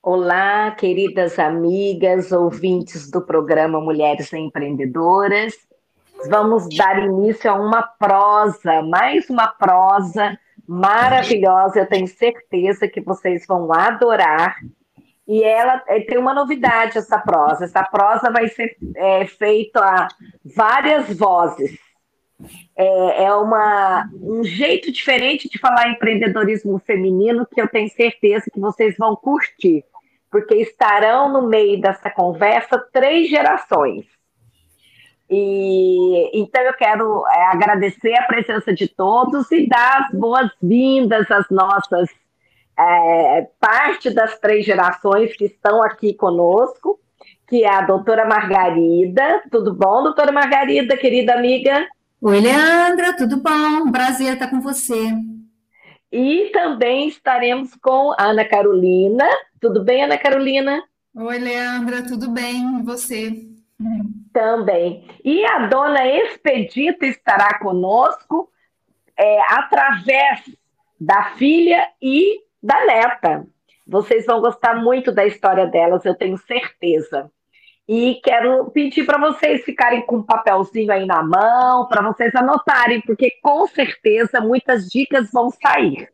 Olá, queridas amigas, ouvintes do programa Mulheres Empreendedoras. Vamos dar início a uma prosa, mais uma prosa maravilhosa. Eu tenho certeza que vocês vão adorar. E ela é, tem uma novidade essa prosa. Essa prosa vai ser é, feita a várias vozes. É, é uma, um jeito diferente de falar empreendedorismo feminino que eu tenho certeza que vocês vão curtir porque estarão no meio dessa conversa três gerações. E então eu quero é, agradecer a presença de todos e dar as boas-vindas às nossas é, parte das três gerações que estão aqui conosco, que é a doutora Margarida. Tudo bom, doutora Margarida, querida amiga? Oi, Leandra, tudo bom? Prazer estar com você. E também estaremos com a Ana Carolina. Tudo bem, Ana Carolina? Oi, Leandra, tudo bem? E você? Também. E a dona Expedita estará conosco é, através da filha e da neta. Vocês vão gostar muito da história delas, eu tenho certeza. E quero pedir para vocês ficarem com um papelzinho aí na mão, para vocês anotarem, porque com certeza muitas dicas vão sair.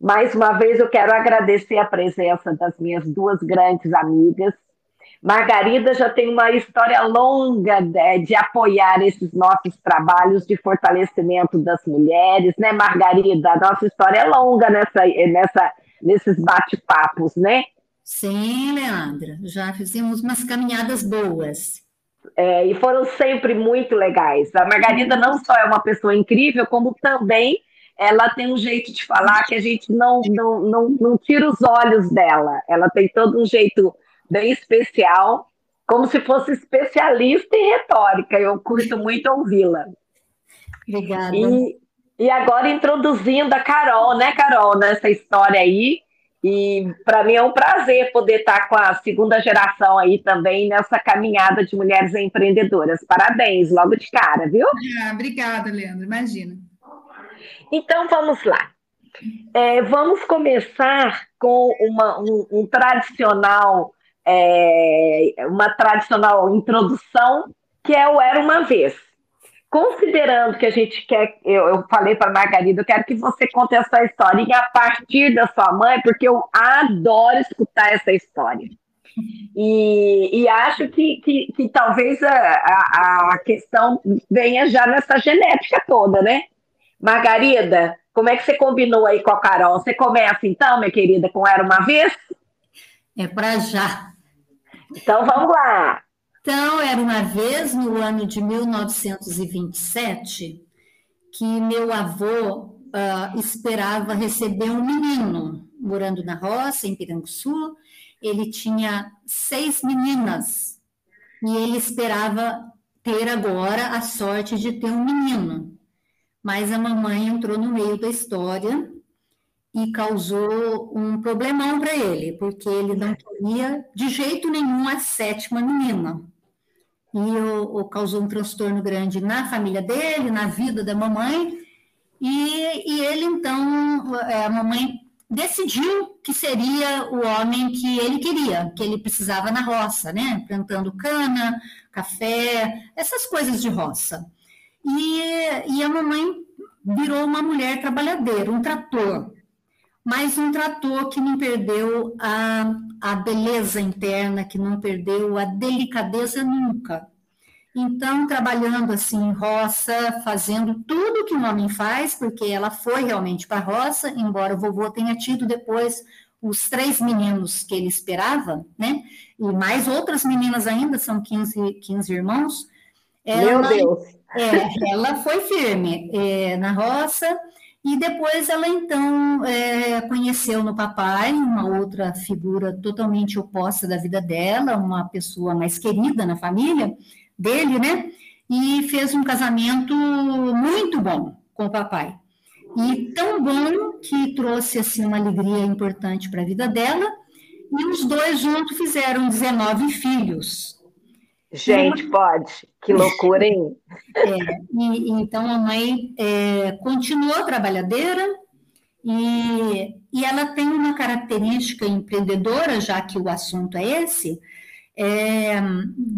Mais uma vez eu quero agradecer a presença das minhas duas grandes amigas. Margarida já tem uma história longa de, de apoiar esses nossos trabalhos de fortalecimento das mulheres, né, Margarida? A nossa história é longa nessa, nessa, nesses bate-papos, né? Sim, Leandra, já fizemos umas caminhadas boas. É, e foram sempre muito legais. A Margarida não só é uma pessoa incrível, como também ela tem um jeito de falar que a gente não, não, não, não tira os olhos dela. Ela tem todo um jeito bem especial, como se fosse especialista em retórica. Eu curto muito ouvi-la. Obrigada. E, e agora introduzindo a Carol, né, Carol, nessa história aí, e para mim é um prazer poder estar com a segunda geração aí também nessa caminhada de mulheres empreendedoras. Parabéns, logo de cara, viu? Ah, obrigada, Leandro, imagina. Então vamos lá. É, vamos começar com uma, um, um tradicional, é, uma tradicional introdução, que é o Era Uma Vez considerando que a gente quer, eu, eu falei para Margarida, eu quero que você conte essa historinha a partir da sua mãe, porque eu adoro escutar essa história. E, e acho que, que, que talvez a, a, a, questão venha já nessa genética toda, né? Margarida, como é que você combinou aí com a Carol? Você começa então, minha querida, com Era Uma Vez? É para já. Então vamos lá. Então, era uma vez no ano de 1927 que meu avô uh, esperava receber um menino, morando na roça, em Piranguçu. Ele tinha seis meninas e ele esperava ter agora a sorte de ter um menino. Mas a mamãe entrou no meio da história e causou um problemão para ele, porque ele não queria de jeito nenhum a sétima menina e o, causou um transtorno grande na família dele, na vida da mamãe, e, e ele então, é, a mamãe decidiu que seria o homem que ele queria, que ele precisava na roça, né? Plantando cana, café, essas coisas de roça. E, e a mamãe virou uma mulher trabalhadeira, um trator, mas um trator que não perdeu a, a beleza interna, que não perdeu a delicadeza nunca. Então, trabalhando assim em roça, fazendo tudo que um homem faz, porque ela foi realmente para a roça, embora o vovô tenha tido depois os três meninos que ele esperava, né? E mais outras meninas ainda, são 15, 15 irmãos. Ela, Meu Deus! É, ela foi firme é, na roça, e depois ela então é, conheceu no papai uma outra figura totalmente oposta da vida dela, uma pessoa mais querida na família dele, né? E fez um casamento muito bom com o papai. E tão bom que trouxe assim uma alegria importante para a vida dela. E os dois juntos fizeram 19 filhos. Gente, pode. Que loucura, hein? É, e, então a mãe é, continuou trabalhadeira e, e ela tem uma característica empreendedora, já que o assunto é esse, é,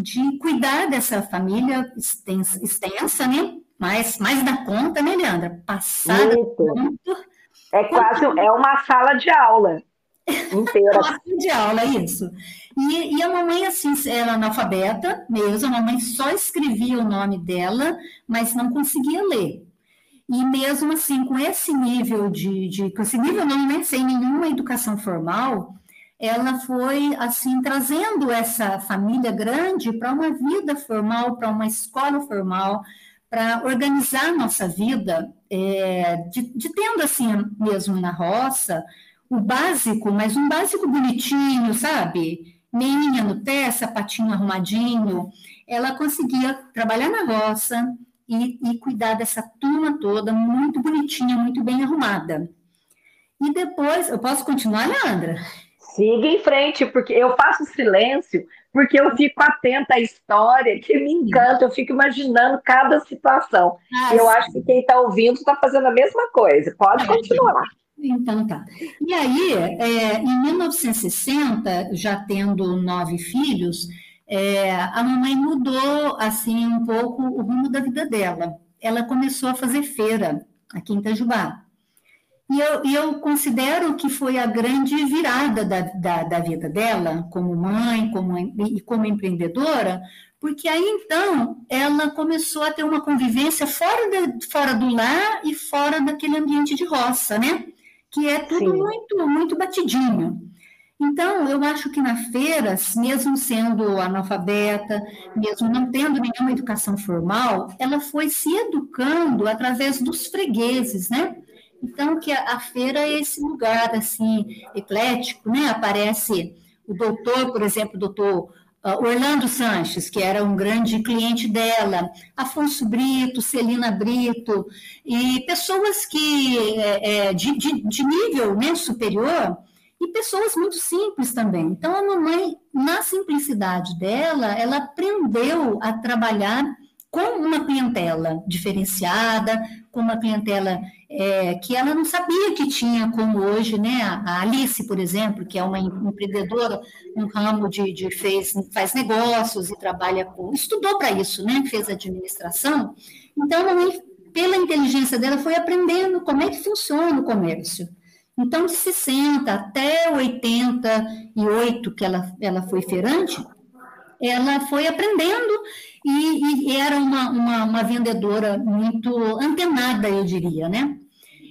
de cuidar dessa família extensa, extensa, né? Mais, mais da conta, né, Leandra? Passada Muito. É quase é uma sala de aula inteira. uma sala de aula, isso. E, e, a mamãe, assim, era analfabeta mesmo, a mamãe só escrevia o nome dela, mas não conseguia ler. E mesmo assim, com esse nível de, de com esse nível não, né, sem nenhuma educação formal, ela foi assim trazendo essa família grande para uma vida formal, para uma escola formal, para organizar nossa vida, é, de, de, tendo assim mesmo na roça o básico, mas um básico bonitinho, sabe? Meinha no pé, sapatinho arrumadinho. Ela conseguia trabalhar na roça e, e cuidar dessa turma toda, muito bonitinha, muito bem arrumada. E depois, eu posso continuar, Leandra? Siga em frente, porque eu faço silêncio, porque eu fico atenta à história, que me encanta, eu fico imaginando cada situação. Ah, eu sim. acho que quem está ouvindo está fazendo a mesma coisa. Pode é, continuar. Então tá. E aí, é, em 1960, já tendo nove filhos, é, a mamãe mudou assim um pouco o rumo da vida dela. Ela começou a fazer feira aqui em Itajubá. E eu, eu considero que foi a grande virada da, da, da vida dela, como mãe como, e como empreendedora, porque aí então ela começou a ter uma convivência fora, de, fora do lar e fora daquele ambiente de roça, né? Que é tudo Sim. muito, muito batidinho. Então, eu acho que na feiras, mesmo sendo analfabeta, mesmo não tendo nenhuma educação formal, ela foi se educando através dos fregueses, né? Então, que a, a feira é esse lugar, assim, eclético, né? Aparece o doutor, por exemplo, o doutor Orlando Sanches, que era um grande cliente dela, Afonso Brito, Celina Brito, e pessoas que, é, é, de, de, de nível né, superior, e pessoas muito simples também. Então, a mamãe, na simplicidade dela, ela aprendeu a trabalhar com uma clientela diferenciada, com uma clientela é, que ela não sabia que tinha, como hoje, né? A Alice, por exemplo, que é uma empreendedora no ramo de, de fez, faz negócios e trabalha com. estudou para isso, né? Fez administração. Então, pela inteligência dela, foi aprendendo como é que funciona o comércio. Então, de 60 até 88 que ela, ela foi feirante, ela foi aprendendo e, e era uma, uma, uma, vendedora muito antenada, eu diria, né?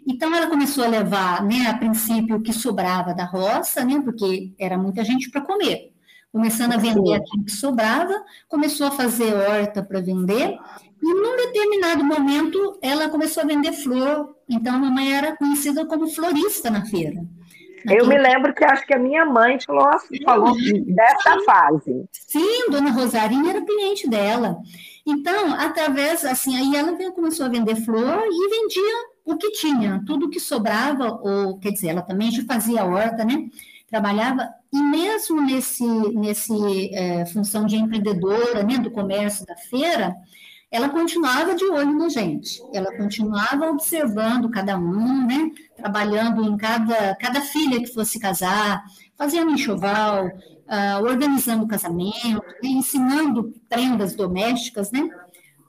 Então, ela começou a levar, né, a princípio, o que sobrava da roça, né, porque era muita gente para comer. Começando a vender aquilo que sobrava, começou a fazer horta para vender, e num determinado momento, ela começou a vender flor. Então, a mamãe era conhecida como florista na feira. Eu me lembro que acho que a minha mãe falou, falou dessa fase. Sim, dona Rosarinha era cliente dela. Então, através, assim, aí ela começou a vender flor e vendia o que tinha, tudo que sobrava, ou quer dizer, ela também já fazia horta, né? Trabalhava, e mesmo nesse, nesse é, função de empreendedora, né, do comércio da feira, ela continuava de olho na gente, ela continuava observando cada um, né? Trabalhando em cada, cada filha que fosse casar, fazendo enxoval, uh, organizando casamento, né? ensinando prendas domésticas, né?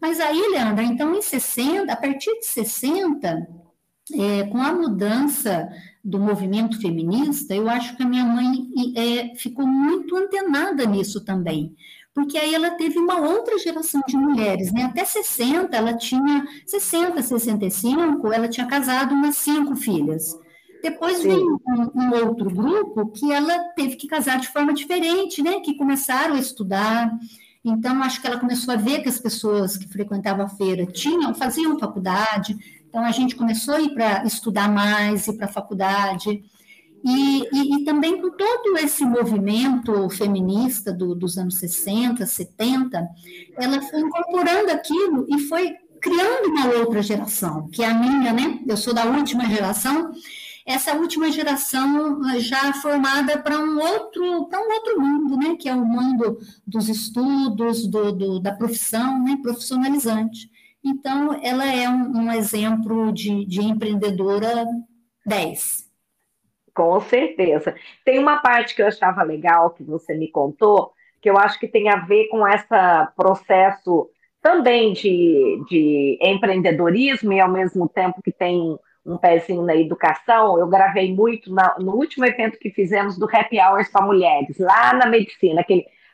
Mas aí, Leandra, então em 60, a partir de 60, é, com a mudança do movimento feminista, eu acho que a minha mãe é, ficou muito antenada nisso também porque aí ela teve uma outra geração de mulheres, né? Até 60, ela tinha 60, 65, ela tinha casado umas cinco filhas. Depois Sim. veio um, um, outro grupo que ela teve que casar de forma diferente, né? Que começaram a estudar. Então, acho que ela começou a ver que as pessoas que frequentavam a feira tinham, faziam faculdade. Então, a gente começou a ir para estudar mais, ir para a faculdade. E, e, e, também com todo esse movimento feminista do, dos anos 60, 70, ela foi incorporando aquilo e foi criando uma outra geração, que é a minha, né? Eu sou da última geração, essa última geração já formada para um outro para um outro mundo, né? Que é o mundo dos estudos, do, do da profissão, né? Profissionalizante. Então, ela é um, um exemplo de, de empreendedora 10. Com certeza. Tem uma parte que eu achava legal que você me contou, que eu acho que tem a ver com esse processo também de, de empreendedorismo e ao mesmo tempo que tem um pezinho na educação. Eu gravei muito na, no último evento que fizemos do Happy Hours para Mulheres, lá na medicina,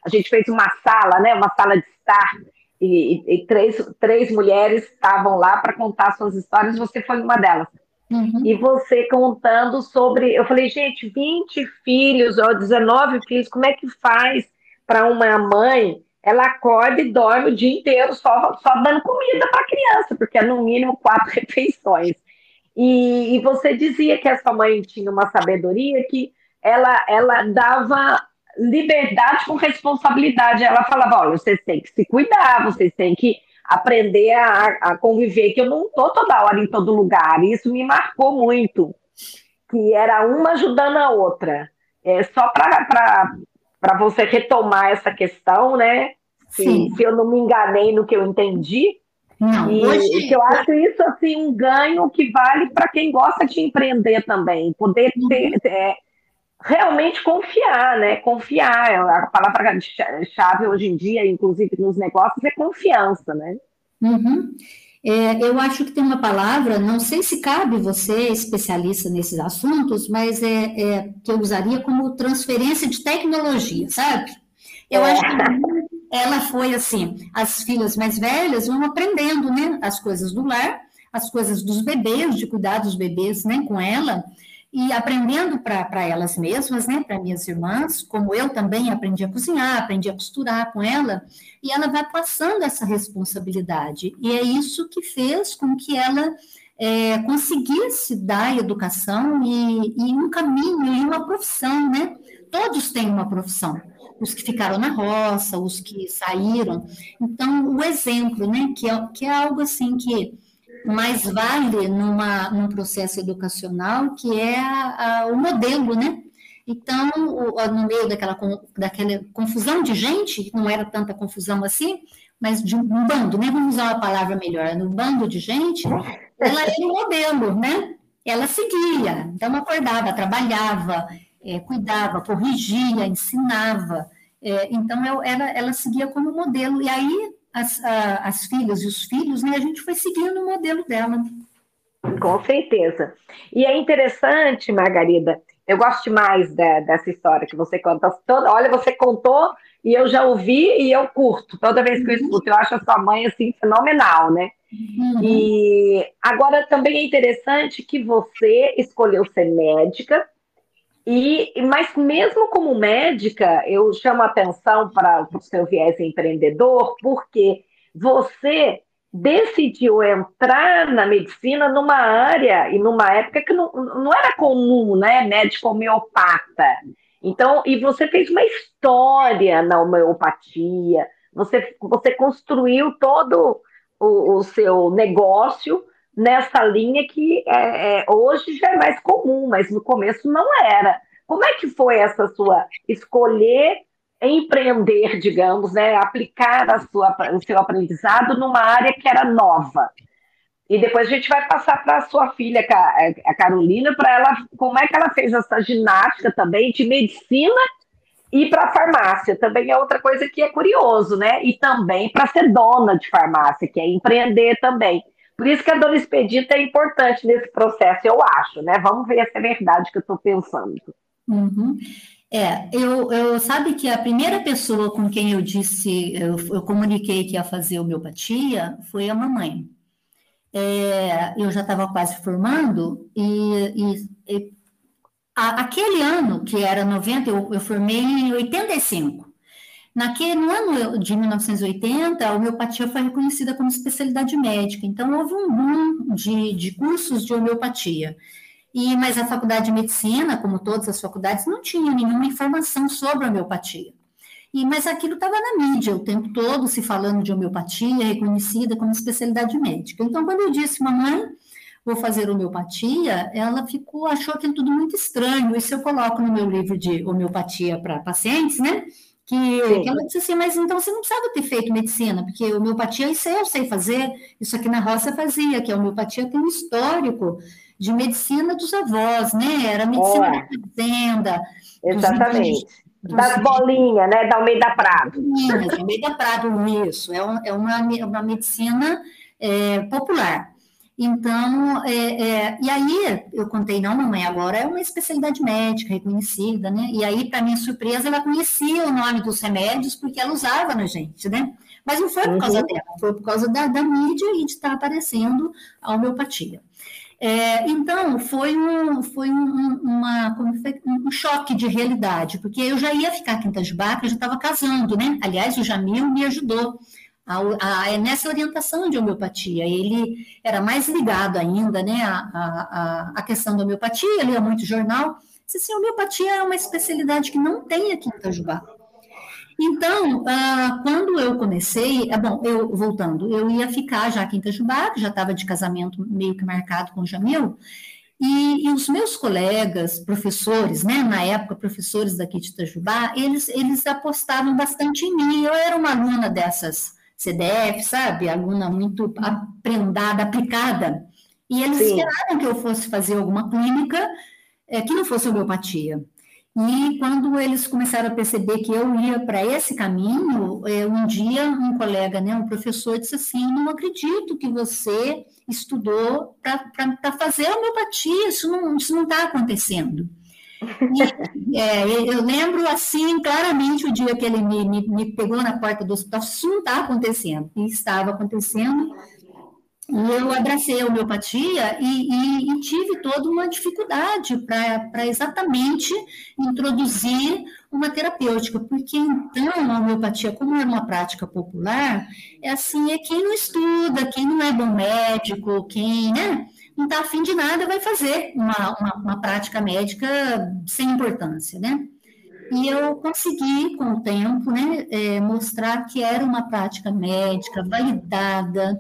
a gente fez uma sala, né, uma sala de estar, e, e, e três, três mulheres estavam lá para contar suas histórias, você foi uma delas. Uhum. E você contando sobre. Eu falei, gente, 20 filhos, ou 19 filhos, como é que faz para uma mãe ela acorda e dorme o dia inteiro só, só dando comida para a criança, porque é no mínimo quatro refeições. E, e, você dizia que a sua mãe tinha uma sabedoria que ela, ela dava liberdade com responsabilidade. Ela falava: olha, vocês têm que se cuidar, vocês têm que aprender a, a conviver, que eu não estou toda hora em todo lugar. E isso me marcou muito, que era uma ajudando a outra. É, só para você retomar essa questão, né? Se, se, eu não me enganei no que eu entendi. Não, e hoje... eu acho isso assim um ganho que vale para quem gosta de empreender também, poder uhum. ter, é, realmente confiar, né? Confiar, a palavra-chave hoje em dia, inclusive nos negócios, é confiança, né? Uhum. É, eu acho que tem uma palavra, não sei se cabe você, especialista nesses assuntos, mas é, é que eu usaria como transferência de tecnologia, sabe? Eu acho que ela foi assim, as filhas mais velhas vão aprendendo, né, as coisas do lar, as coisas dos bebês, de cuidar dos bebês, né, com ela, e aprendendo para elas mesmas, né, para minhas irmãs, como eu também aprendi a cozinhar, aprendi a costurar com ela, e ela vai passando essa responsabilidade. E é isso que fez com que ela é, conseguisse dar educação e, e um caminho e uma profissão, né? Todos têm uma profissão os que ficaram na roça, os que saíram. Então, o exemplo, né, que é, que é algo assim que mais vale numa, num processo educacional, que é a, a, o modelo, né? Então, o, no meio daquela, daquela confusão de gente, não era tanta confusão assim, mas de um bando, né? Vamos usar uma palavra melhor, no bando de gente, ela era um modelo, né? Ela seguia, então acordava, trabalhava, é, cuidava, corrigia, ensinava. É, então, eu, ela, ela seguia como modelo. E aí, as, a, as filhas e os filhos, né, a gente foi seguindo o modelo dela. Com certeza. E é interessante, Margarida, eu gosto demais da, dessa história que você conta. Toda, olha, você contou e eu já ouvi e eu curto. Toda vez que eu escuto, eu acho a sua mãe assim fenomenal, né? Uhum. E agora também é interessante que você escolheu ser médica e, mas mesmo como médica, eu chamo atenção para o seu viés empreendedor, porque você decidiu entrar na medicina numa área e numa época que não, não era comum, né? Médico homeopata. Então, e você fez uma história na homeopatia, você, você construiu todo o, o seu negócio nessa linha que é, é, hoje já é mais comum, mas no começo não era. Como é que foi essa sua escolher empreender, digamos, né, aplicar a sua, o seu aprendizado numa área que era nova? E depois a gente vai passar para a sua filha, a Carolina, para ela como é que ela fez essa ginástica também de medicina e para farmácia. Também é outra coisa que é curioso, né? E também para ser dona de farmácia, que é empreender também. Por isso que a dona expedita é importante nesse processo, eu acho, né? Vamos ver se é verdade que eu estou pensando. Uhum. É, eu, eu sabe que a primeira pessoa com quem eu disse, eu, eu comuniquei que ia fazer homeopatia foi a mamãe. É, eu já estava quase formando e, e, e a, aquele ano, que era 90, eu, eu formei em 85. Naquele, no ano de 1980, a homeopatia foi reconhecida como especialidade médica, então houve um boom de, de cursos de homeopatia. E, mas a faculdade de medicina, como todas as faculdades, não tinha nenhuma informação sobre homeopatia. E, mas aquilo estava na mídia o tempo todo, se falando de homeopatia, reconhecida como especialidade médica. Então, quando eu disse, mamãe, vou fazer homeopatia, ela ficou, achou aquilo tudo muito estranho. Isso eu coloco no meu livro de homeopatia para pacientes, né? Que, que, ela disse assim, mas então você não precisava ter feito medicina, porque homeopatia, isso eu sei fazer, isso aqui na roça fazia, que a homeopatia tem um histórico de medicina dos avós, né? Era medicina da fazenda. Exatamente. das bolinhas, né? Da Almeida Prado. Da Almeida Prado, isso. É, é uma, uma medicina é, popular. Então, é, é, e aí eu contei, não, mamãe, agora é uma especialidade médica reconhecida, né? E aí, para minha surpresa, ela conhecia o nome dos remédios porque ela usava na gente, né? Mas não foi por causa uhum. dela, foi por causa da, da mídia e de estar aparecendo a homeopatia. É, então, foi, um, foi um, uma, foi um choque de realidade, porque eu já ia ficar aqui em Itajubá, eu já estava casando, né? Aliás, o Jamil me ajudou a, a, nessa orientação de homeopatia. Ele era mais ligado ainda né, à, à, à questão da homeopatia, lia muito jornal. Disse assim, homeopatia é uma especialidade que não tem aqui em Itajubá. Então, ah, quando eu comecei, é bom, eu voltando, eu ia ficar já aqui em Itajubá, já estava de casamento meio que marcado com o Jamil, e, e, os meus colegas, professores, né, na época, professores daqui de Itajubá, eles, eles apostavam bastante em mim. Eu era uma aluna dessas CDF, sabe? Aluna muito aprendada, aplicada. E eles Sim. esperaram que eu fosse fazer alguma clínica é, que não fosse homeopatia. E quando eles começaram a perceber que eu ia para esse caminho, é, um dia um colega, né, um professor, disse assim: Não acredito que você estudou para fazer homeopatia, isso não está acontecendo. E, é, eu lembro assim claramente o dia que ele me, me, me pegou na porta do hospital, isso não está acontecendo, e estava acontecendo. Eu abracei a homeopatia e, e, e tive toda uma dificuldade para exatamente introduzir uma terapêutica, porque então a homeopatia, como é uma prática popular, é assim, é quem não estuda, quem não é bom médico, quem né, não está afim de nada vai fazer uma, uma, uma prática médica sem importância, né? E eu consegui, com o tempo, né, é, mostrar que era uma prática médica validada,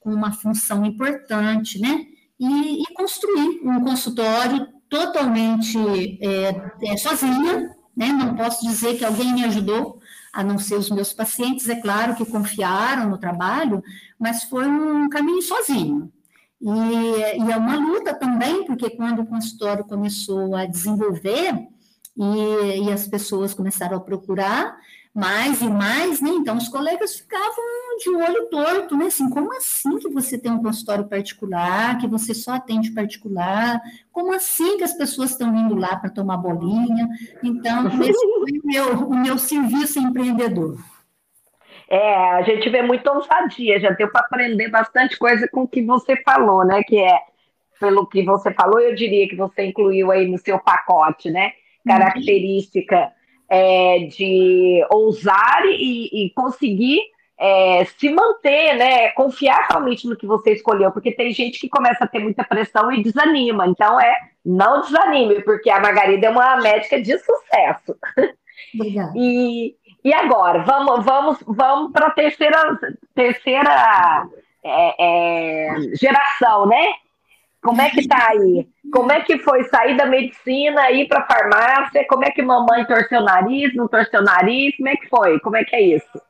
com uma função importante, né? E, e construir um consultório totalmente é, é, sozinha, né? Não posso dizer que alguém me ajudou, a não ser os meus pacientes, é claro que confiaram no trabalho, mas foi um caminho sozinho. E, e é uma luta também, porque quando o consultório começou a desenvolver e, e as pessoas começaram a procurar, mais e mais, né? Então os colegas ficavam de olho torto, né? Assim, como assim que você tem um consultório particular, que você só atende particular? Como assim que as pessoas estão indo lá para tomar bolinha? Então, esse foi o meu, o meu serviço empreendedor. É, a gente vê muita ousadia, já deu para aprender bastante coisa com o que você falou, né? Que é, pelo que você falou, eu diria que você incluiu aí no seu pacote, né? Uhum. Característica é, de ousar e, e conseguir é, se manter, né? Confiar realmente no que você escolheu, porque tem gente que começa a ter muita pressão e desanima. Então é não desanime, porque a Margarida é uma médica de sucesso. Obrigada. E, e agora, vamos, vamos, vamos para a terceira, terceira é, é, geração, né? Como é que tá aí? Como é que foi sair da medicina, ir para farmácia? Como é que mamãe torceu o nariz, não torceu o nariz? Como é que foi? Como é que é isso?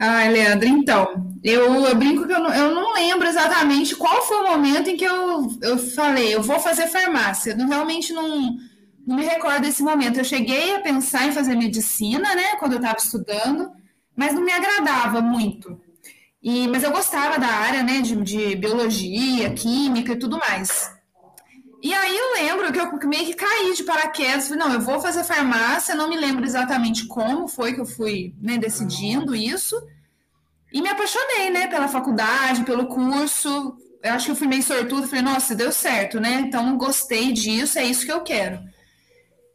Ah, Leandro, então, eu, eu brinco que eu não, eu não lembro exatamente qual foi o momento em que eu, eu falei, eu vou fazer farmácia. Eu realmente não, não me recordo desse momento. Eu cheguei a pensar em fazer medicina, né, quando eu estava estudando, mas não me agradava muito. E, mas eu gostava da área, né, de, de biologia, química e tudo mais. E aí eu lembro que eu meio que caí de paraquedas, falei, não, eu vou fazer farmácia, não me lembro exatamente como foi que eu fui né, decidindo isso. E me apaixonei, né, pela faculdade, pelo curso. Eu acho que eu fui meio sortudo, falei, nossa, deu certo, né? Então gostei disso, é isso que eu quero.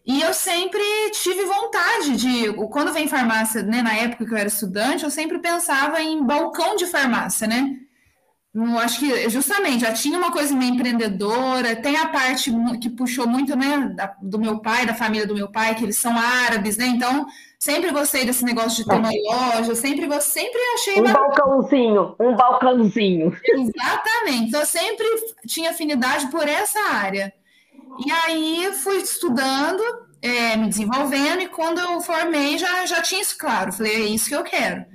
E eu sempre tive vontade de, quando vem farmácia, né, na época que eu era estudante, eu sempre pensava em balcão de farmácia, né? Eu acho que justamente já tinha uma coisa meio empreendedora, tem a parte que puxou muito, né, do meu pai, da família do meu pai, que eles são árabes, né? Então, sempre gostei desse negócio de ter uma loja, sempre sempre achei um balcãozinho, um balcãozinho. Exatamente. Então, eu sempre tinha afinidade por essa área. E aí fui estudando, é, me desenvolvendo, e quando eu formei já, já tinha isso claro. Falei, é isso que eu quero.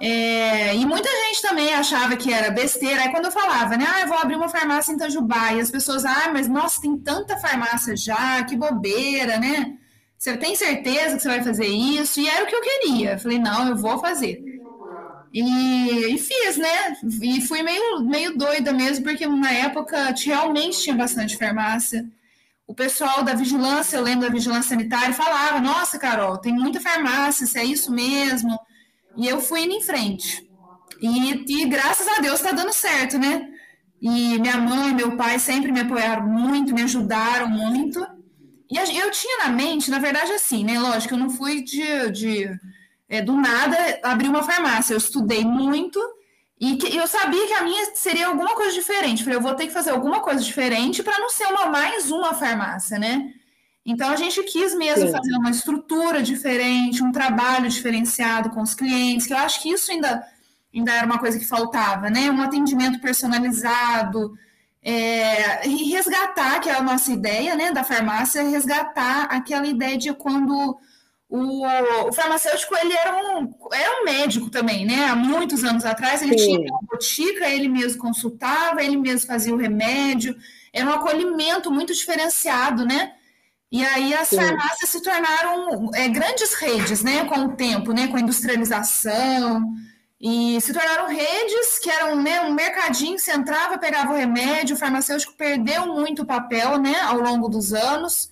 É, e muita gente também achava que era besteira. Aí quando eu falava, né? Ah, eu vou abrir uma farmácia em Itajubá. E as pessoas, ah, mas nossa, tem tanta farmácia já, que bobeira, né? Você tem certeza que você vai fazer isso? E era o que eu queria. Falei, não, eu vou fazer. E, e, fiz, né? E fui meio, meio doida mesmo, porque na época realmente tinha bastante farmácia. O pessoal da vigilância, eu lembro da vigilância sanitária, falava: Nossa, Carol, tem muita farmácia, se é isso mesmo. E eu fui indo em frente. E, e graças a Deus está dando certo, né? E minha mãe meu pai sempre me apoiaram muito, me ajudaram muito. E eu tinha na mente, na verdade, assim, né? Lógico, eu não fui de, de é, do nada abrir uma farmácia. Eu estudei muito e que, eu sabia que a minha seria alguma coisa diferente. Falei, eu vou ter que fazer alguma coisa diferente para não ser uma mais uma farmácia, né? Então a gente quis mesmo Sim. fazer uma estrutura diferente, um trabalho diferenciado com os clientes, que eu acho que isso ainda, ainda era uma coisa que faltava, né? Um atendimento personalizado, é, e resgatar, que é a nossa ideia né, da farmácia, resgatar aquela ideia de quando o, o, farmacêutico ele era um, era um médico também, né? Há muitos anos atrás ele Sim. tinha uma botica, ele mesmo consultava, ele mesmo fazia o remédio, era um acolhimento muito diferenciado, né? E aí as Sim. farmácias se tornaram é, grandes redes, né, com o tempo, né, com a industrialização, e se tornaram redes que eram né, um mercadinho, você entrava, pegava o remédio, o farmacêutico perdeu muito papel, né, ao longo dos anos,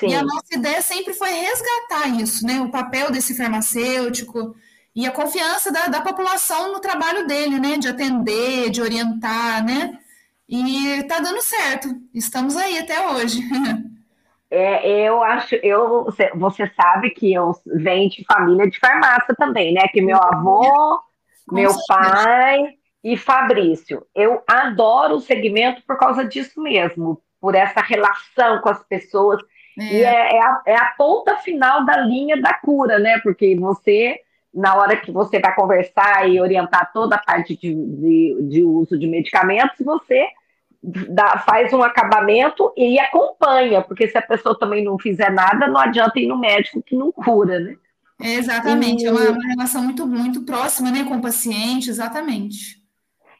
Sim. e a nossa ideia sempre foi resgatar isso, né, o papel desse farmacêutico, e a confiança da, da população no trabalho dele, né, de atender, de orientar, né, e está dando certo, estamos aí até hoje. É, eu acho, eu, você sabe que eu venho de família de farmácia também, né? Que meu avô, meu pai e Fabrício. Eu adoro o segmento por causa disso mesmo, por essa relação com as pessoas. É. E é, é, a, é a ponta final da linha da cura, né? Porque você, na hora que você vai conversar e orientar toda a parte de, de, de uso de medicamentos, você dá, faz um acabamento e acompanha, porque se a pessoa também não fizer nada, não adianta ir no médico que não cura, né? É, exatamente, e... é uma, uma, relação muito, muito próxima, né, com o paciente, exatamente.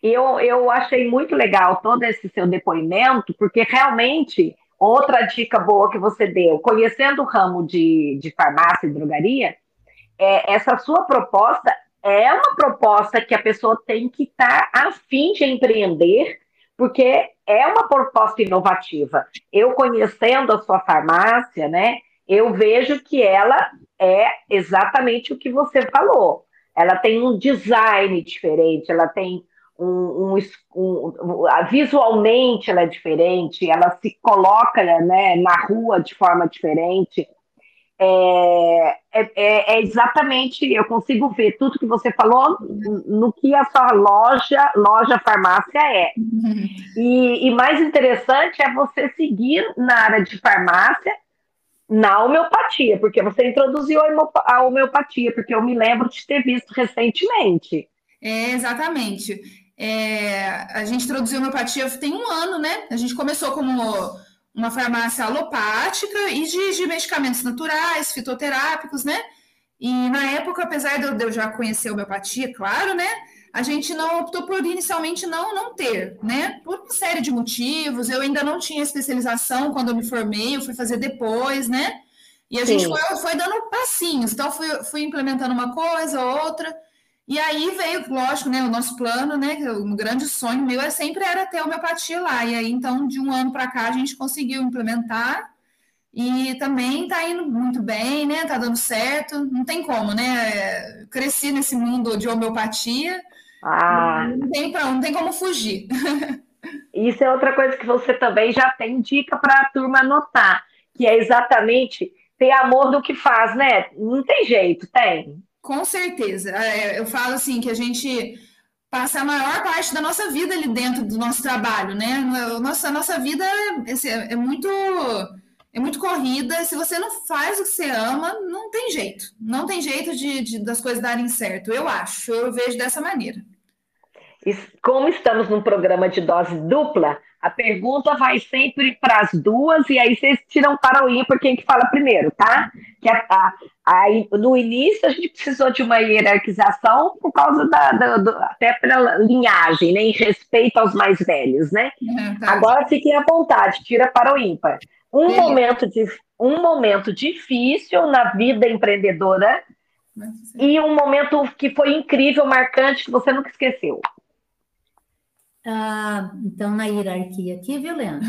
Eu, eu achei muito legal todo esse seu depoimento, porque realmente, outra dica boa que você deu, conhecendo o ramo de, de farmácia e drogaria, é, essa sua proposta é uma proposta que a pessoa tem que estar tá a fim de empreender porque é uma proposta inovativa. Eu conhecendo a sua farmácia, né, eu vejo que ela é exatamente o que você falou. Ela tem um design diferente, ela tem um, um, um, visualmente ela é diferente, ela se coloca né, na rua de forma diferente é, é, é, exatamente, eu consigo ver tudo que você falou no que a sua loja, loja farmácia é. E, e mais interessante é você seguir na área de farmácia na homeopatia, porque você introduziu a homeopatia, porque eu me lembro de ter visto recentemente. É, exatamente. É, a gente introduziu homeopatia tem um ano, né? A gente começou como uma farmácia alopática e de, de, medicamentos naturais, fitoterápicos, né? E na época, apesar de eu, de eu já conhecer a homeopatia, claro, né? A gente não optou por inicialmente não, não ter, né? Por uma série de motivos. Eu ainda não tinha especialização quando eu me formei, eu fui fazer depois, né? E a Sim. gente foi, foi dando passinhos. Então, fui, fui implementando uma coisa, outra. E aí veio, lógico, né, o nosso plano, né, um grande sonho meu é sempre era ter homeopatia lá. E aí, então, de um ano para cá, a gente conseguiu implementar e também está indo muito bem, né, tá dando certo. Não tem como, né, cresci nesse mundo de homeopatia, ah. não, tem pra, não tem como fugir. Isso é outra coisa que você também já tem dica para a turma anotar, que é exatamente ter amor do que faz, né? Não tem jeito, tem. Com certeza. É, eu falo assim que a gente passa a maior parte da nossa vida ali dentro do nosso trabalho, né? Nossa, a nossa vida é, é muito é muito corrida. Se você não faz o que você ama, não tem jeito. Não tem jeito de, de das coisas darem certo. Eu acho. Eu vejo dessa maneira. Como estamos num programa de dose dupla, a pergunta vai sempre para as duas, e aí vocês tiram para o ímpar quem que fala primeiro, tá? Que a, a, a, no início a gente precisou de uma hierarquização por causa da, da do, até pela linhagem, né? Em respeito aos mais velhos, né? Uhum, tá. Agora fiquem à vontade, tira para o ímpar. Um momento de um momento difícil na vida empreendedora e um momento que foi incrível, marcante, que você nunca esqueceu. Ah, então, na hierarquia aqui, viu, Leandro?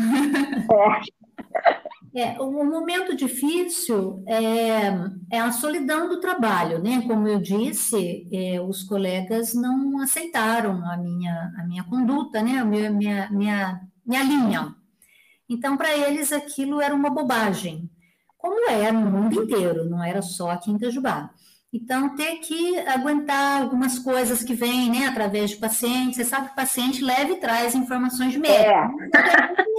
É, um momento difícil é, é, a solidão do trabalho, né? Como eu disse, é, os colegas não aceitaram a minha, a minha conduta, né? A minha, minha, minha, minha linha. Então, para eles, aquilo era uma bobagem, como é no mundo inteiro, não era só aqui em Itajubá. Então, ter que aguentar algumas coisas que vêm, né, através de pacientes. Você sabe que o paciente leva e traz informações de médico.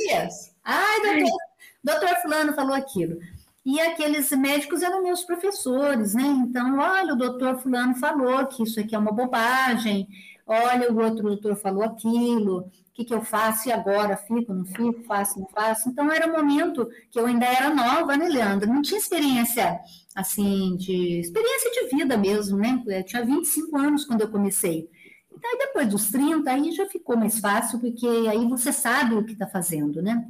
É. Ai, doutor, doutor fulano falou aquilo. E aqueles médicos eram meus professores, né? Então, olha, o doutor fulano falou que isso aqui é uma bobagem. Olha, o outro doutor falou aquilo. O que, que eu faço? E agora? Fico, não fico? Faço, não faço? Então, era um momento que eu ainda era nova, né, Leandro? Não tinha experiência assim, de experiência de vida mesmo, né? Eu tinha 25 anos quando eu comecei. Então, aí depois dos 30, aí já ficou mais fácil, porque aí você sabe o que está fazendo, né?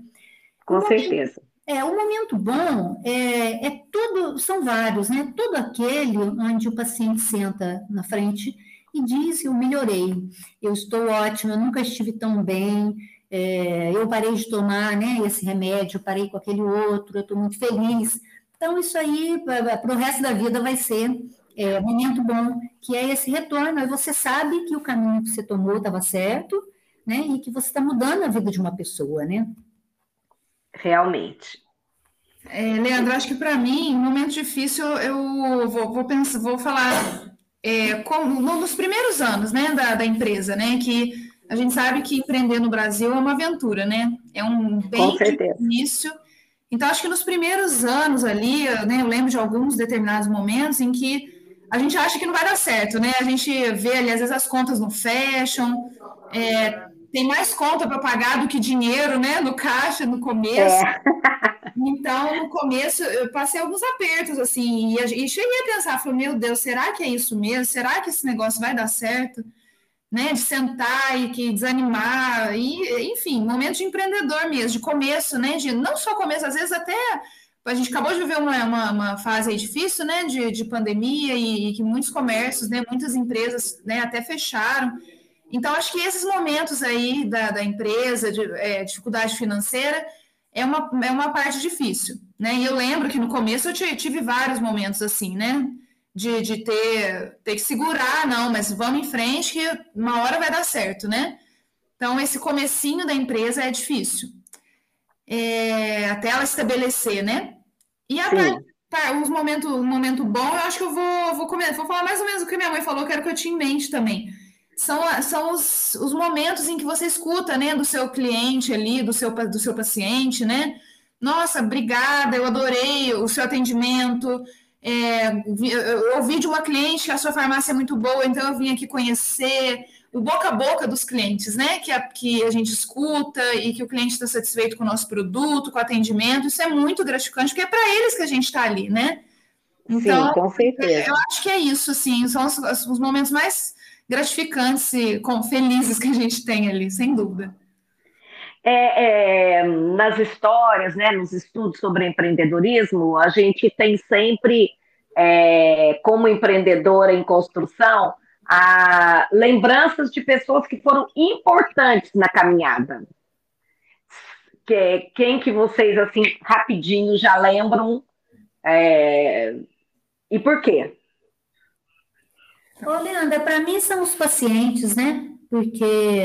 Com certeza. é, o momento bom é, é tudo, são vários, né? Todo aquele onde o paciente senta na frente e diz: Eu melhorei, eu estou ótimo, eu nunca estive tão bem, é, eu parei de tomar né, esse remédio, parei com aquele outro, eu estou muito feliz. Então, isso aí, para o resto da vida, vai ser é, um momento bom, que é esse retorno. Aí você sabe que o caminho que você tomou estava certo, né? E que você está mudando a vida de uma pessoa, né? Realmente. É, Leandro, acho que para mim, um momento difícil, eu vou, vou, pensar, vou falar é, como, nos primeiros anos né, da, da empresa, né? Que a gente sabe que empreender no Brasil é uma aventura, né? É um bem difícil então, acho que nos primeiros anos ali, né, eu lembro de alguns determinados momentos em que a gente acha que não vai dar certo, né? A gente vê ali, às vezes, as contas não fecham, é, tem mais conta para pagar do que dinheiro, né? No caixa, no começo. É. Então, no começo, eu passei alguns apertos, assim, e, e cheguei a pensar, falei, meu Deus, será que é isso mesmo? Será que esse negócio vai dar certo? Né, de sentar e que desanimar, e, enfim, momento de empreendedor mesmo, de começo, né, de não só começo, às vezes até a gente acabou de viver uma, uma, uma fase difícil, né, de, de pandemia e, e, que muitos comércios, né, muitas empresas, né, até fecharam. Então, acho que esses momentos aí da, da empresa, de é, dificuldade financeira, é uma, é uma parte difícil, né, e eu lembro que no começo eu tive vários momentos assim, né, de, de ter, ter que segurar, não, mas vamos em frente que uma hora vai dar certo, né? Então, esse comecinho da empresa é difícil. É, até ela estabelecer, né? E a tá, os momentos, um momento bom, eu acho que eu vou, vou, comer, vou falar mais ou menos o que minha mãe falou, que era o que eu tinha em mente também. São, são os, os momentos em que você escuta, né, do seu cliente ali, do seu, do seu paciente, né? Nossa, obrigada, eu adorei o seu atendimento, é, eu ouvi de uma cliente que a sua farmácia é muito boa, então eu vim aqui conhecer o boca a boca dos clientes, né? Que a, que a gente escuta e que o cliente está satisfeito com o nosso produto, com o atendimento. Isso é muito gratificante, porque é para eles que a gente está ali, né? Então, Sim, com certeza. Eu acho que é isso, assim, são os, os momentos mais gratificantes e com, felizes que a gente tem ali, sem dúvida. É, é, nas histórias, né, nos estudos sobre empreendedorismo, a gente tem sempre, é, como empreendedora em construção, a, lembranças de pessoas que foram importantes na caminhada. Que, quem que vocês, assim, rapidinho já lembram é, e por quê? Ô, Leandra, para mim são os pacientes, né? Porque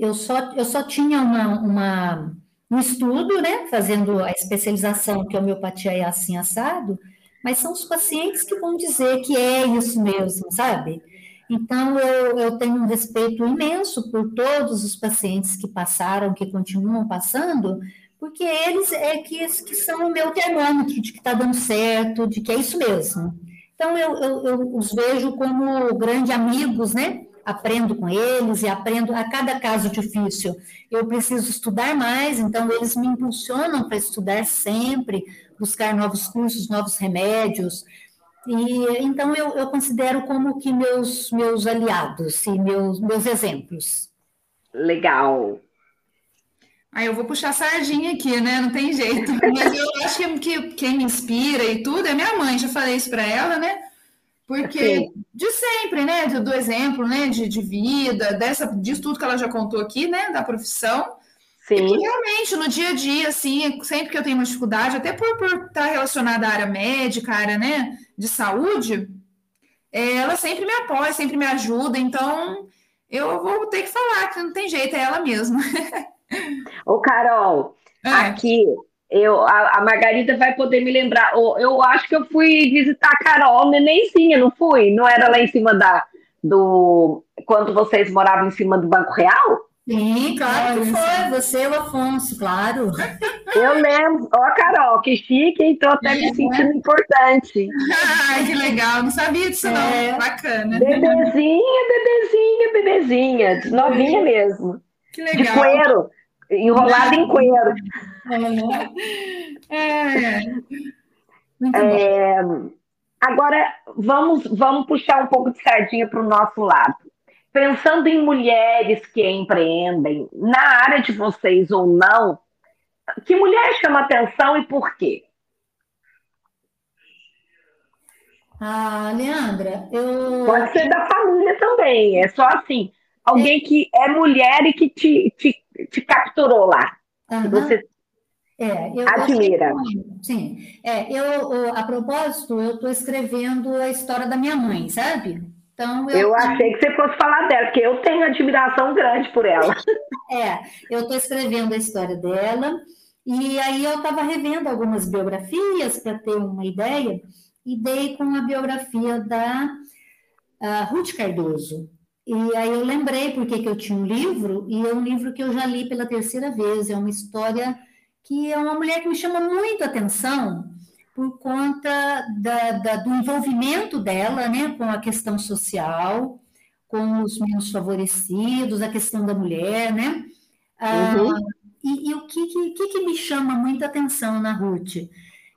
eu só, eu só tinha uma, uma, um estudo, né, fazendo a especialização que a homeopatia é assim assado, mas são os pacientes que vão dizer que é isso mesmo, sabe? Então, eu, eu tenho um respeito imenso por todos os pacientes que passaram, que continuam passando, porque eles é que, que são o meu termômetro de que está dando certo, de que é isso mesmo. Então, eu, eu, eu os vejo como grandes amigos, né? Aprendo com eles e aprendo a cada caso difícil. Eu preciso estudar mais, então eles me impulsionam para estudar sempre, buscar novos cursos, novos remédios. E então eu, eu considero como que meus meus aliados e meus meus exemplos. Legal. Aí eu vou puxar sardinha aqui, né? Não tem jeito. Mas eu acho que, que quem me inspira e tudo é minha mãe. Já falei isso para ela, né? Porque de sempre, né? Do, do, exemplo, né? De, de vida, dessa, disso tudo que ela já contou aqui, né? Da profissão. Sim. E realmente, no dia a dia, assim, sempre que eu tenho uma dificuldade, até por, por estar relacionada à área médica, à área, né? De saúde, é, ela sempre me apoia, sempre me ajuda. Então, eu vou ter que falar que não tem jeito, é ela mesma. Ô, Carol, é. aqui eu, a, a, Margarida vai poder me lembrar. Eu, eu acho que eu fui visitar a Carol nenenzinha, não fui? Não era lá em cima da do quando vocês moravam em cima do Banco Real? Sim, claro que foi. Você e o Afonso, claro. Eu lembro. Ó, Carol, que chique, então até me sentindo importante. Ai, que legal. Não sabia disso, é. não. Bacana. Bebezinha, bebezinha, bebezinha. Novinha mesmo. Que legal. De coeiro enrolado em coelho. É, é. É, agora, vamos, vamos puxar um pouco de sardinha para o nosso lado. Pensando em mulheres que empreendem, na área de vocês ou não, que mulher chama atenção e por quê? Ah, Leandra, eu. Pode ser da família também, é só assim. Alguém que é mulher e que te, te te capturou lá? Uhum. Que você é, eu, admira. sim. É, eu, a propósito, eu estou escrevendo a história da minha mãe, sabe? Então, eu, eu achei que você fosse falar dela, porque eu tenho admiração grande por ela. é, eu estou escrevendo a história dela, e aí eu estava revendo algumas biografias para ter uma ideia, e dei com a biografia da uh, Ruth Cardoso. E aí eu lembrei porque que eu tinha um livro, e é um livro que eu já li pela terceira vez. É uma história que é uma mulher que me chama muito a atenção por conta da, da, do envolvimento dela né, com a questão social, com os menos favorecidos, a questão da mulher, né? Ah, uhum. e, e, o que, que, que, me chama muita atenção na Ruth,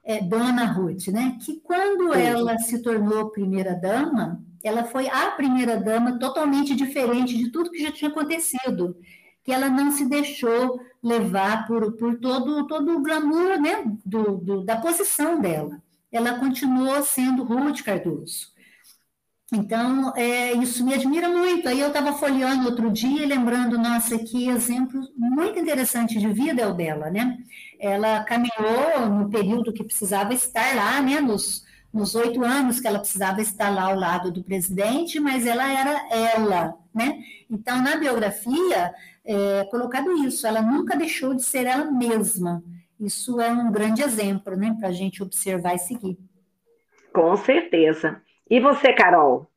é, Dona Ruth, né? Que quando uhum. ela se tornou primeira-dama, ela foi a primeira dama totalmente diferente de tudo que já tinha acontecido, que ela não se deixou levar por, por todo, todo o glamour né, do, do, da posição dela. Ela continuou sendo Ruth Cardoso. Então, é, isso me admira muito. Aí eu estava folheando outro dia, lembrando, nossa, que exemplo muito interessante de vida é o dela, né? Ela caminhou no período que precisava estar lá, né, nos, nos oito anos que ela precisava estar lá ao lado do presidente, mas ela era ela, né? Então, na biografia, é colocado isso, ela nunca deixou de ser ela mesma. Isso é um grande exemplo, né, para a gente observar e seguir. Com certeza. E você, Carol?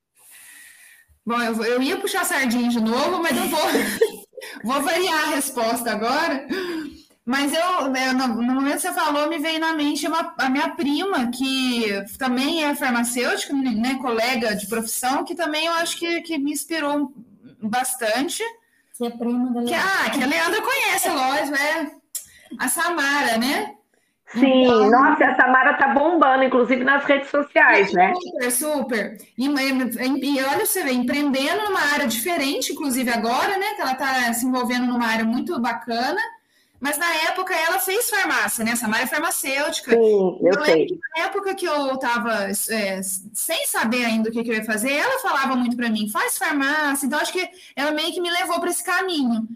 Bom, eu, eu ia puxar a sardinha de novo, mas eu vou, vou variar a resposta agora. Mas eu, no, momento que você falou, me veio na mente uma, a minha prima, que também é farmacêutica, né, colega de profissão, que também eu acho que, que me inspirou bastante. Que é prima da Leandra. Que, ah, que a Leandra conhece, lógico, é a Samara, né? Sim, então, nossa, a Samara tá bombando, inclusive nas redes sociais, super, né? Super, super. E, e, e, olha, você vê, empreendendo numa área diferente, inclusive agora, né? Que ela tá se envolvendo numa área muito bacana. Mas na época ela fez farmácia, né? Samara é farmacêutica. Sim, eu, eu sei. na época que eu estava é, sem saber ainda o que, que, eu ia fazer, ela falava muito para mim, faz farmácia. Então acho que ela meio que me levou para esse caminho.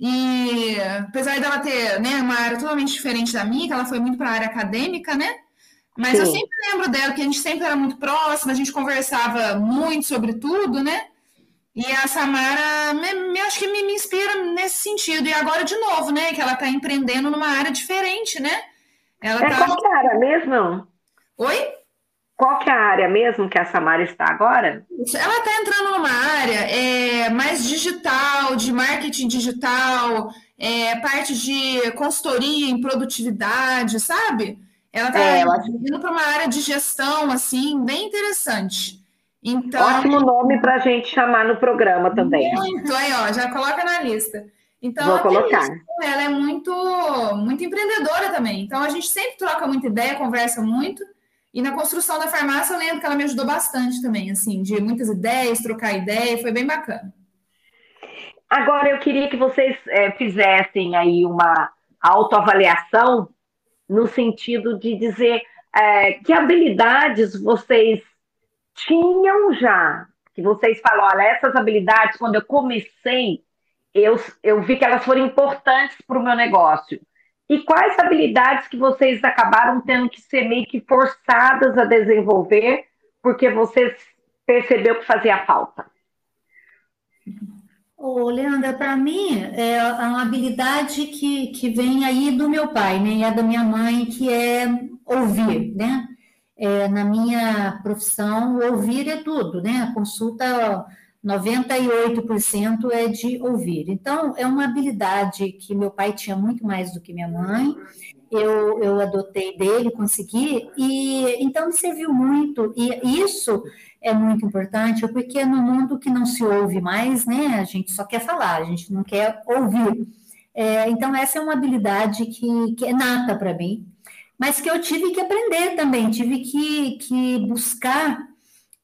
E apesar dela ter né, uma área totalmente diferente da minha, que ela foi muito para a área acadêmica, né? Mas Sim. eu sempre lembro dela que a gente sempre era muito próxima, a gente conversava muito sobre tudo, né? E a Samara, me, me, acho que me, me, inspira nesse sentido. E agora, de novo, né? Que ela está empreendendo numa área diferente, né? Ela é tá... qual que é a área mesmo? Oi? Qual que é a área mesmo que a Samara está agora? Ela está entrando numa área é, mais digital, de marketing digital, é, parte de consultoria em produtividade, sabe? Ela está é, indo para uma área de gestão, assim, bem interessante. Então, Ótimo nome para a gente chamar no programa também. Muito, aí, ó, já coloca na lista. Então, Vou colocar. Isso, ela é muito, muito empreendedora também. Então, a gente sempre troca muita ideia, conversa muito. E na construção da farmácia, eu lembro que ela me ajudou bastante também, assim, de muitas ideias, trocar ideia, foi bem bacana. Agora, eu queria que vocês é, fizessem aí uma autoavaliação no sentido de dizer é, que habilidades vocês tinham já, que vocês falam, olha, essas habilidades, quando eu comecei, eu, eu vi que elas foram importantes para o meu negócio. E quais habilidades que vocês acabaram tendo que ser meio que forçadas a desenvolver, porque vocês percebeu que fazia falta? Ô, Leandra, para mim é uma habilidade que, que vem aí do meu pai, né? E é da minha mãe, que é ouvir, né? É, na minha profissão, ouvir é tudo, né? A consulta, 98% é de ouvir. Então, é uma habilidade que meu pai tinha muito mais do que minha mãe, eu, eu adotei dele, consegui, e então me serviu muito. E isso é muito importante, porque é no mundo que não se ouve mais, né? A gente só quer falar, a gente não quer ouvir. É, então, essa é uma habilidade que, que é nata para mim, mas que eu tive que aprender também, tive que, que buscar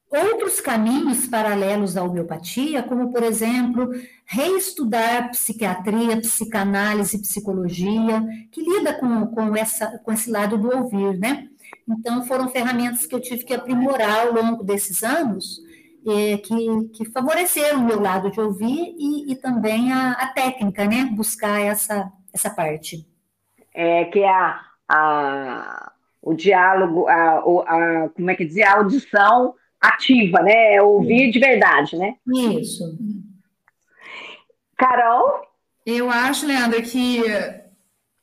outros caminhos paralelos à homeopatia, como, por exemplo, reestudar psiquiatria, psicanálise, psicologia, que lida com, com, essa, com esse lado do ouvir, né? Então, foram ferramentas que eu tive que aprimorar ao longo desses anos, é, que, que favoreceram o meu lado de ouvir e, e também a, a, técnica, né? Buscar essa, essa parte. É, que é a, a, o diálogo, a, a, como é que diz? A audição ativa, né? É ouvir de verdade, né? Isso. Carol? Eu acho, Leandra, que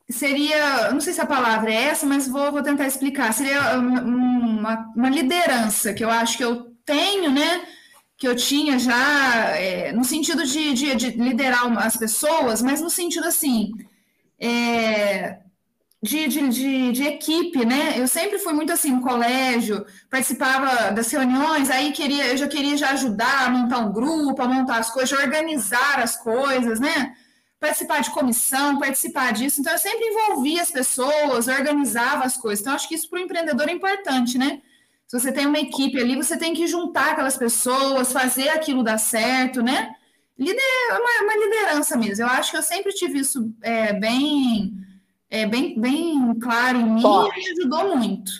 seria, não sei se a palavra é essa, mas vou, vou tentar explicar. Seria uma, uma, liderança que eu acho que eu tenho, né? Que eu tinha já, é, no sentido de, de, de, liderar as pessoas, mas no sentido assim, é, de, de, de, de, equipe, né? Eu sempre fui muito assim, no colégio, participava das reuniões, aí queria, eu já queria já ajudar a montar um grupo, a montar as coisas, organizar as coisas, né? Participar de comissão, participar disso. Então, eu sempre envolvia as pessoas, organizava as coisas. Então, acho que isso para o empreendedor é importante, né? Se você tem uma equipe ali, você tem que juntar aquelas pessoas, fazer aquilo dar certo, né? Lider, uma, uma liderança mesmo. Eu acho que eu sempre tive isso é, bem é, bem, bem claro em mim Forte. e me ajudou muito.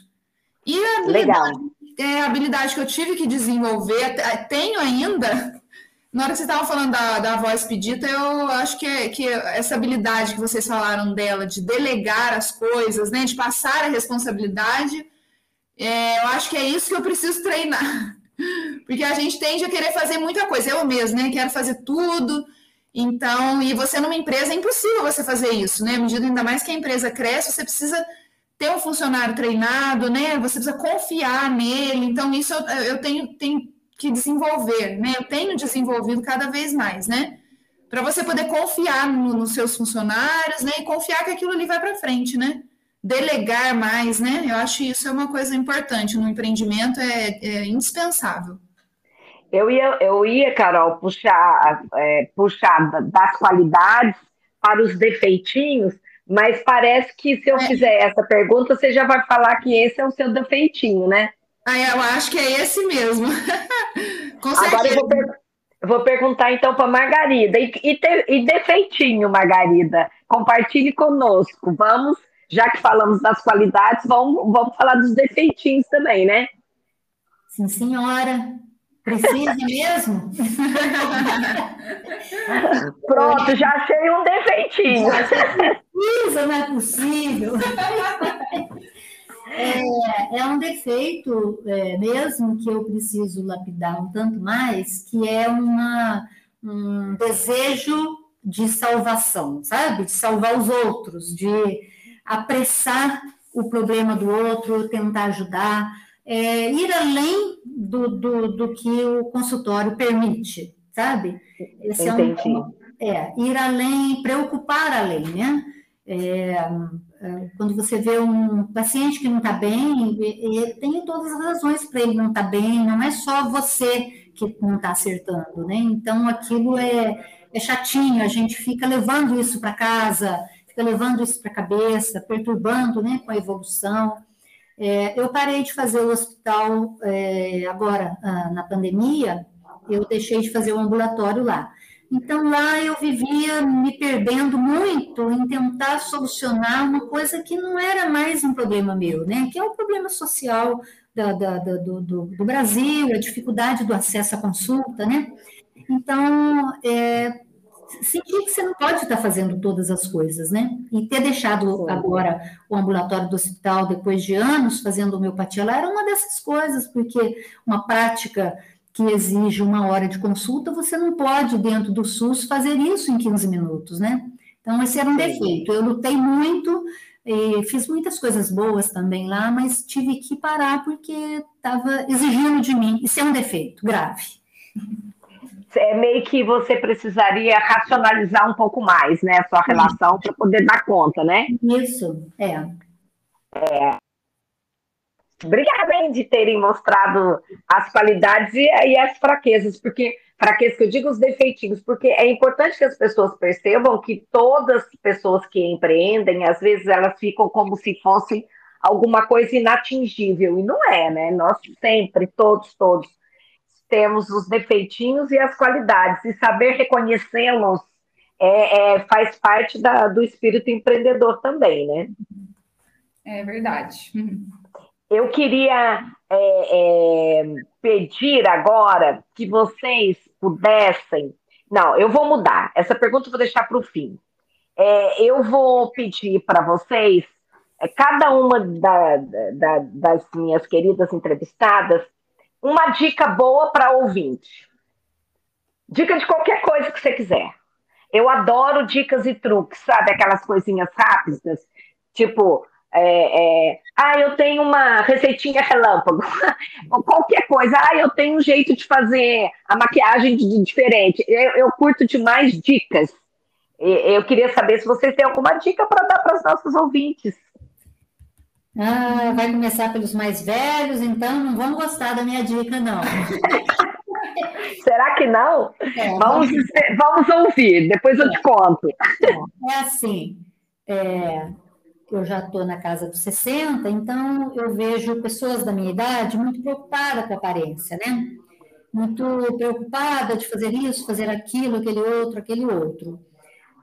E a habilidade, é, a habilidade que eu tive que desenvolver, tenho ainda, na hora que vocês estavam falando da, da voz pedida, eu acho que, é, que essa habilidade que vocês falaram dela, de delegar as coisas, né, de passar a responsabilidade, é, eu acho que é isso que eu preciso treinar. Porque a gente tende a querer fazer muita coisa. Eu mesmo, né? Quero fazer tudo, então, e você numa empresa é impossível você fazer isso, né? À medida ainda mais que a empresa cresce, você precisa ter um funcionário treinado, né? Você precisa confiar nele. Então, isso eu, eu tenho, tenho que desenvolver, né? Eu tenho desenvolvido cada vez mais, né? Para você poder confiar no, nos seus funcionários, né? E confiar que aquilo ali vai para frente, né? Delegar mais, né? Eu acho isso é uma coisa importante no empreendimento, é, é indispensável. Eu ia, eu ia Carol, puxar, é, puxar das qualidades para os defeitinhos, mas parece que se eu é. fizer essa pergunta, você já vai falar que esse é o seu defeitinho, né? Ah, eu acho que é esse mesmo. Com certeza. Agora eu vou, per vou perguntar então para Margarida. E, e, e defeitinho, Margarida? Compartilhe conosco. Vamos, já que falamos das qualidades, vamos, vamos falar dos defeitinhos também, né? Sim, senhora. Precisa mesmo? Pronto, já achei um defeitinho. Precisa, não é possível. É, é um defeito é, mesmo que eu preciso lapidar um tanto mais, que é uma, um desejo de salvação, sabe? De salvar os outros, de apressar o problema do outro, tentar ajudar é, ir além do, do, do, que o consultório permite, sabe? Esse Entendi. É, um, é, ir além, preocupar além, né? É, É, quando você vê um paciente que não está bem, tem todas as razões para ele não estar tá bem, não é só você que não está acertando, né? Então, aquilo é, é chatinho, a gente fica levando isso para casa, fica levando isso para a cabeça, perturbando né, com a evolução. É, eu parei de fazer o hospital é, agora, ah, na pandemia, eu deixei de fazer o ambulatório lá. Então, lá eu vivia me perdendo muito em tentar solucionar uma coisa que não era mais um problema meu, né? Que é o problema social da, da, da, do, do, do, Brasil, a dificuldade do acesso à consulta, né? Então, é, sentir que você não pode estar fazendo todas as coisas, né? E ter deixado agora o ambulatório do hospital, depois de anos fazendo homeopatia lá, era uma dessas coisas, porque uma prática que exige uma hora de consulta, você não pode, dentro do SUS, fazer isso em 15 minutos, né? Então, esse era um defeito. Eu lutei muito, fiz muitas coisas boas também lá, mas tive que parar porque estava exigindo de mim. Isso é um defeito grave. É meio que você precisaria racionalizar um pouco mais, né, a sua relação para poder dar conta, né? Isso, é. É, Obrigada hein, de terem mostrado as qualidades e, e, as fraquezas, porque fraquezas que eu digo os defeitinhos, porque é importante que as pessoas percebam que todas as pessoas que empreendem, às vezes elas ficam como se fossem alguma coisa inatingível, e não é, né? Nós sempre, todos, todos, temos os defeitinhos e as qualidades, e saber reconhecê-los é, é, faz parte da, do espírito empreendedor também, né? É verdade. Eu queria é, é, pedir agora que vocês pudessem. Não, eu vou mudar. Essa pergunta eu vou deixar para o fim. É, eu vou pedir para vocês, é, cada uma da, da, das minhas queridas entrevistadas, uma dica boa para ouvinte. Dica de qualquer coisa que você quiser. Eu adoro dicas e truques, sabe? Aquelas coisinhas rápidas, tipo, é, é, ah, eu tenho uma receitinha relâmpago, qualquer coisa. Ah, eu tenho um jeito de fazer a maquiagem de, diferente. Eu, eu, curto demais dicas. Eu queria saber se vocês têm alguma dica para dar para os nossos ouvintes. Ah, vai começar pelos mais velhos, então não vão gostar da minha dica, não. Será que não? É, vamos, vamos, ouvir, depois eu te conto. É assim, é, eu já estou na casa dos 60, então eu vejo pessoas da minha idade muito preocupadas com a aparência, né? Muito preocupada de fazer isso, fazer aquilo, aquele outro, aquele outro.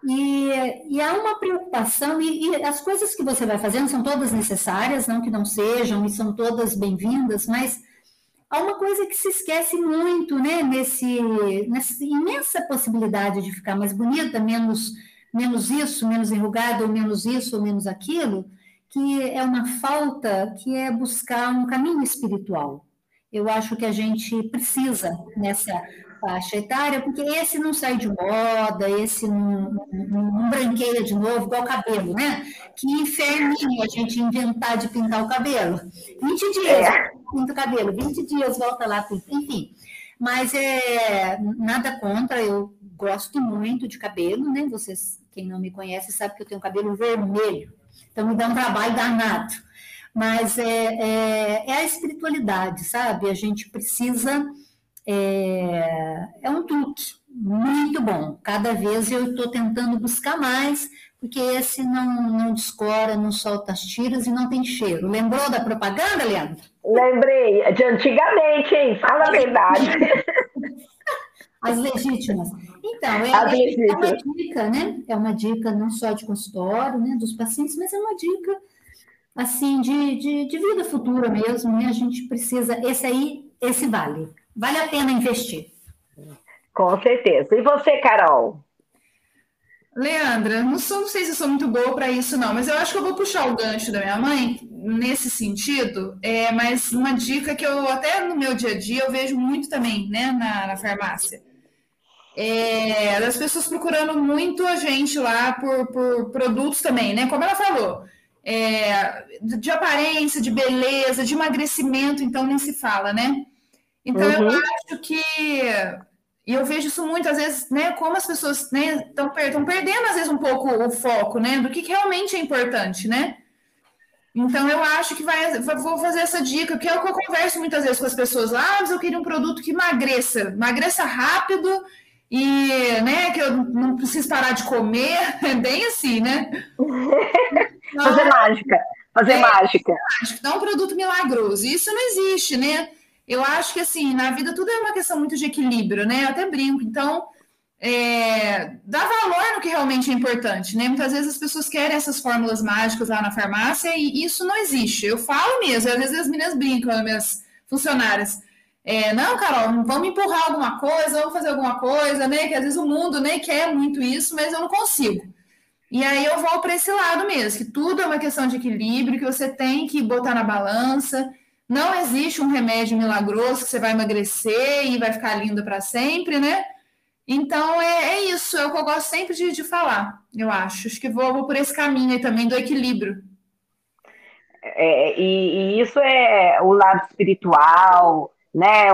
E, e há uma preocupação, e, e, as coisas que você vai fazendo são todas necessárias, não que não sejam, e são todas bem-vindas, mas há uma coisa que se esquece muito, né? Nesse, nessa imensa possibilidade de ficar mais bonita, menos menos isso, menos enrugado, ou menos isso, ou menos aquilo, que é uma falta que é buscar um caminho espiritual. Eu acho que a gente precisa nessa faixa etária, porque esse não sai de moda, esse não, não, não branqueia de novo, igual o cabelo, né? Que inferninho a gente inventar de pintar o cabelo. 20 dias, é. pinta o cabelo, 20 dias volta lá, enfim. Mas é nada contra, eu gosto muito de cabelo, né? Vocês quem não me conhece sabe que eu tenho cabelo vermelho, então me dá um trabalho danado. Mas é, é, é a espiritualidade, sabe? A gente precisa. É, é um truque muito bom. Cada vez eu estou tentando buscar mais, porque esse não, não descora, não solta as tiras e não tem cheiro. Lembrou da propaganda, Leandro? Lembrei, de antigamente, hein? Fala a verdade. As legítimas. Então, é, é, é, uma dica, né? É uma dica não só de consultório, né, dos pacientes, mas é uma dica assim de, de, de vida futura mesmo, né? A gente precisa, esse aí, esse vale. Vale a pena investir. Com certeza. E você, Carol? Leandra, não, sou, não sei se eu sou muito boa para isso, não, mas eu acho que eu vou puxar o gancho da minha mãe nesse sentido. É, mas uma dica que eu, até no meu dia a dia, eu vejo muito também, né, na, na farmácia é, das pessoas procurando muito a gente lá por, por produtos também, né? Como ela falou, é, de aparência, de beleza, de emagrecimento, então nem se fala, né? Então uhum. eu acho que E eu vejo isso muitas vezes, né, como as pessoas estão né, per perdendo, às vezes, um pouco o foco, né, do que, que realmente é importante, né? Então, eu acho que vai, vou fazer essa dica, que é o que eu converso muitas vezes com as pessoas lá, ah, mas eu queria um produto que emagreça, emagreça rápido e, né, que eu não preciso parar de comer, é bem assim, né? Então, fazer mágica, fazer é, mágica. É um produto milagroso, isso não existe, né? Eu acho que, assim, na vida tudo é uma questão muito de equilíbrio, né? Eu até brinco. Então, é, dá valor no que realmente é importante, né? Muitas vezes as pessoas querem essas fórmulas mágicas lá na farmácia e isso não existe. Eu falo mesmo, às vezes as meninas brincam, as minhas funcionárias. É, não, Carol, vamos empurrar alguma coisa, vamos fazer alguma coisa, né? Que às vezes o mundo né, quer muito isso, mas eu não consigo. E aí eu vou para esse lado mesmo, que tudo é uma questão de equilíbrio, que você tem que botar na balança. Não existe um remédio milagroso que você vai emagrecer e vai ficar linda para sempre, né? Então é, é, isso, é o que eu gosto sempre de, de falar, eu acho. Acho que vou, vou por esse caminho aí também do equilíbrio. É, e, e, isso é o lado espiritual, né?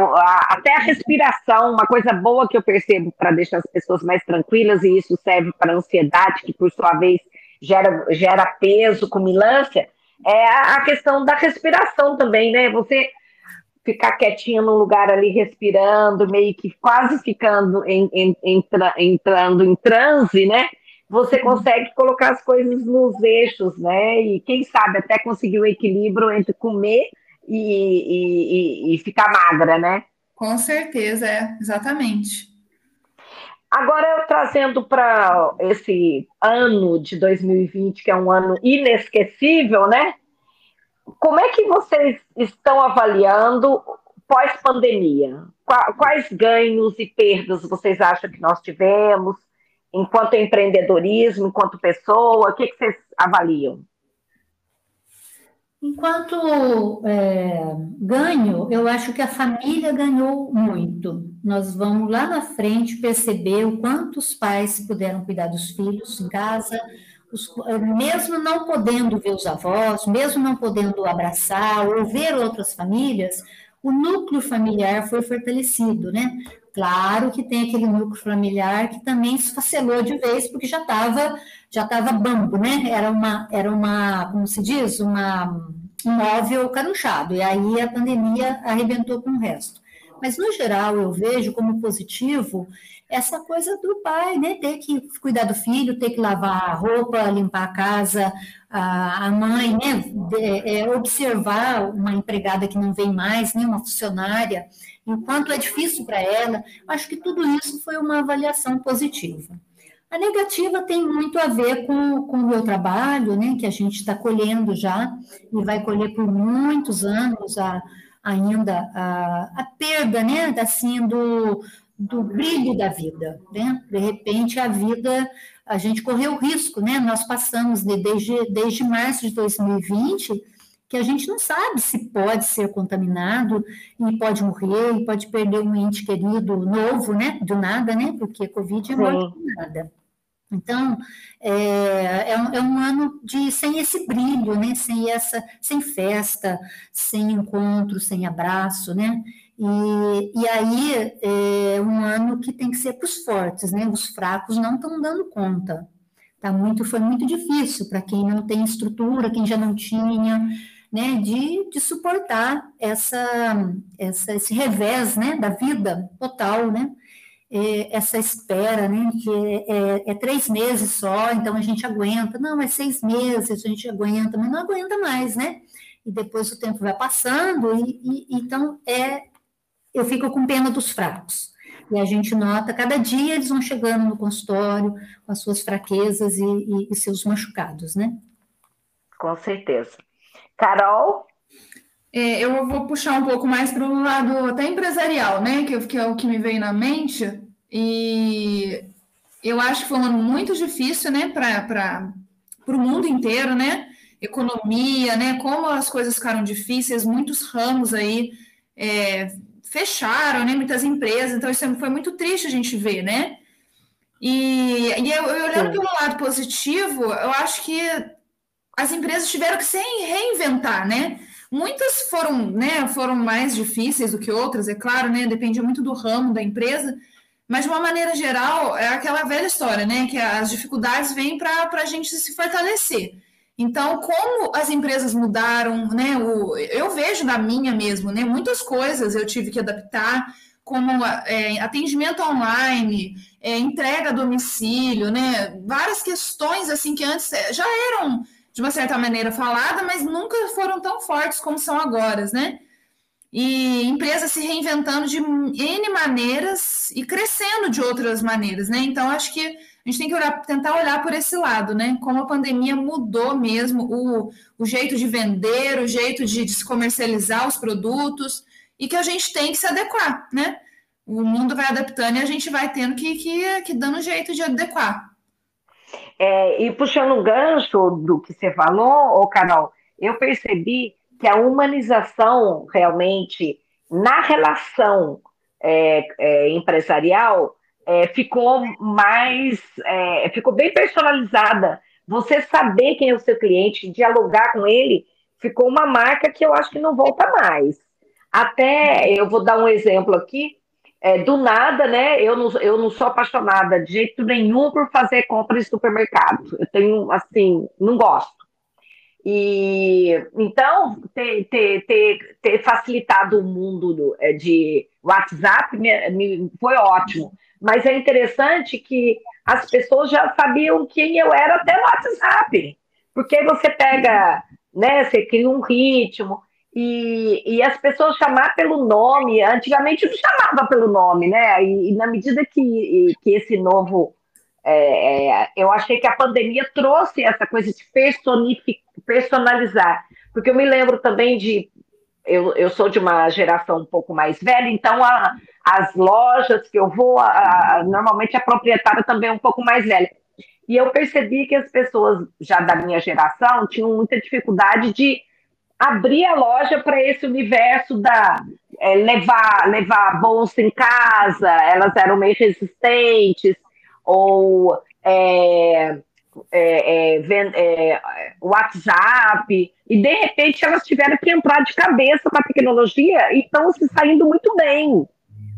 Até a respiração, uma coisa boa que eu percebo para deixar as pessoas mais tranquilas, e isso serve para ansiedade, que por sua vez gera, gera peso, cumilância, é a questão da respiração também, né? Você ficar quietinho num lugar ali respirando, meio que quase ficando em, em, entra, entrando em transe, né? Você uhum. consegue colocar as coisas nos eixos, né? E quem sabe até conseguir o equilíbrio entre comer e, e, e ficar magra, né? Com certeza, é, exatamente. Agora, trazendo para esse ano de 2020, que é um ano inesquecível, né? Como é que vocês estão avaliando pós-pandemia? Quais ganhos e perdas vocês acham que nós tivemos enquanto empreendedorismo, enquanto pessoa? O que, que vocês avaliam? Enquanto é, ganho, eu acho que a família ganhou muito. Nós vamos lá na frente perceber o quanto os pais puderam cuidar dos filhos em casa, os, mesmo não podendo ver os avós, mesmo não podendo abraçar ou ver outras famílias, o núcleo familiar foi fortalecido, né? Claro que tem aquele núcleo familiar que também se facelou de vez, porque já estava já tava bambo, né? Era uma, era uma, como se diz, uma, um móvel carunchado, e aí a pandemia arrebentou com o resto. Mas, no geral, eu vejo como positivo essa coisa do pai, né? Ter que cuidar do filho, ter que lavar a roupa, limpar a casa, a, mãe, né? De, é, observar uma empregada que não vem mais, né? Uma funcionária, enquanto é difícil para ela. Acho que tudo isso foi uma avaliação positiva. A negativa tem muito a ver com, com o meu trabalho, né? Que a gente está colhendo já e vai colher por muitos anos a ainda a, a perda, né, assim, do, do brilho da vida, né? De repente a vida, a gente correu risco, né? Nós passamos de, desde, desde março de 2020 que a gente não sabe se pode ser contaminado e pode morrer e pode perder um ente querido novo, né? Do nada, né? Porque Covid é morte do nada. Então, é, é, um, é, um, ano de sem esse brilho, né? Sem essa, sem festa, sem encontro, sem abraço, né? E, e aí é um ano que tem que ser para os fortes, né? Os fracos não estão dando conta. Tá muito, foi muito difícil para quem não tem estrutura, quem já não tinha, né? De, de suportar essa, essa, esse revés, né? Da vida total, né? É, essa espera, né? Que é, é, é, três meses só, então a gente aguenta. Não, é seis meses, a gente aguenta, mas não aguenta mais, né? E depois o tempo vai passando, e, e então é eu fico com pena dos fracos. E a gente nota, cada dia eles vão chegando no consultório com as suas fraquezas e, e, e seus machucados, né? Com certeza. Carol? É, eu vou puxar um pouco mais para o lado até empresarial, né? Que, que é o que me veio na mente. E eu acho que foi um ano muito difícil, né? Para o mundo inteiro, né? Economia, né? Como as coisas ficaram difíceis, muitos ramos aí é, fecharam, né? Muitas empresas, então isso foi muito triste a gente ver, né? E, e eu, eu olhando pelo lado positivo, eu acho que as empresas tiveram que se reinventar, né? Muitas foram, né, foram mais difíceis do que outras, é claro, né? Depende muito do ramo da empresa, mas de uma maneira geral, é aquela velha história, né? Que as dificuldades vêm para a gente se fortalecer. Então, como as empresas mudaram, né? O, eu vejo na minha mesmo, né? Muitas coisas eu tive que adaptar, como é, atendimento online, é, entrega a domicílio, né? Várias questões assim que antes é, já eram de uma certa maneira falada, mas nunca foram tão fortes como são agora, né? E empresas se reinventando de N maneiras e crescendo de outras maneiras, né? Então, acho que a gente tem que olhar, tentar olhar por esse lado, né? Como a pandemia mudou mesmo o, o jeito de vender, o jeito de, de se comercializar os produtos, e que a gente tem que se adequar, né? O mundo vai adaptando e a gente vai tendo que, que, que dando jeito de adequar. É, e puxando um gancho do que você falou, ô Carol, eu percebi que a humanização realmente na relação é, é, empresarial é, ficou mais, é, ficou bem personalizada. Você saber quem é o seu cliente, dialogar com ele, ficou uma marca que eu acho que não volta mais. Até eu vou dar um exemplo aqui. É, do nada, né? Eu não, eu não sou apaixonada de jeito nenhum por fazer compras em supermercado. Eu tenho, assim, não gosto. E então ter, ter, ter, ter facilitado o mundo do, é, de WhatsApp me, me, foi ótimo. Mas é interessante que as pessoas já sabiam quem eu era até no WhatsApp. Porque você pega, né? Você cria um ritmo. E, e as pessoas chamar pelo nome, antigamente não chamava pelo nome, né? E, e na medida que, que esse novo. É, é, eu achei que a pandemia trouxe essa coisa de personalizar. Porque eu me lembro também de. Eu, eu sou de uma geração um pouco mais velha, então a, as lojas que eu vou, a, a, normalmente a proprietária também é um pouco mais velha. E eu percebi que as pessoas já da minha geração tinham muita dificuldade de abrir a loja para esse universo da é, levar levar bolsa em casa, elas eram meio resistentes, ou é, é, é, é, WhatsApp, e de repente elas tiveram que entrar de cabeça com a tecnologia e estão se saindo muito bem,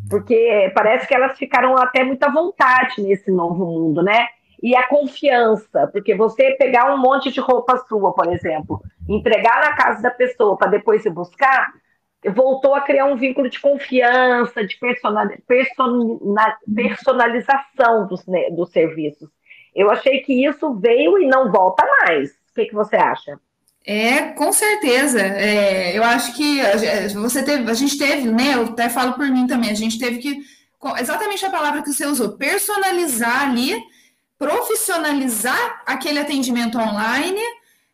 porque parece que elas ficaram até muita vontade nesse novo mundo, né? E a confiança, porque você pegar um monte de roupa sua, por exemplo, entregar na casa da pessoa para depois se buscar, voltou a criar um vínculo de confiança, de personalização dos, dos serviços. Eu achei que isso veio e não volta mais. O que, que você acha? É, com certeza. É, eu acho que você teve, a gente teve, né? Eu até falo por mim também, a gente teve que exatamente a palavra que você usou, personalizar ali profissionalizar aquele atendimento online.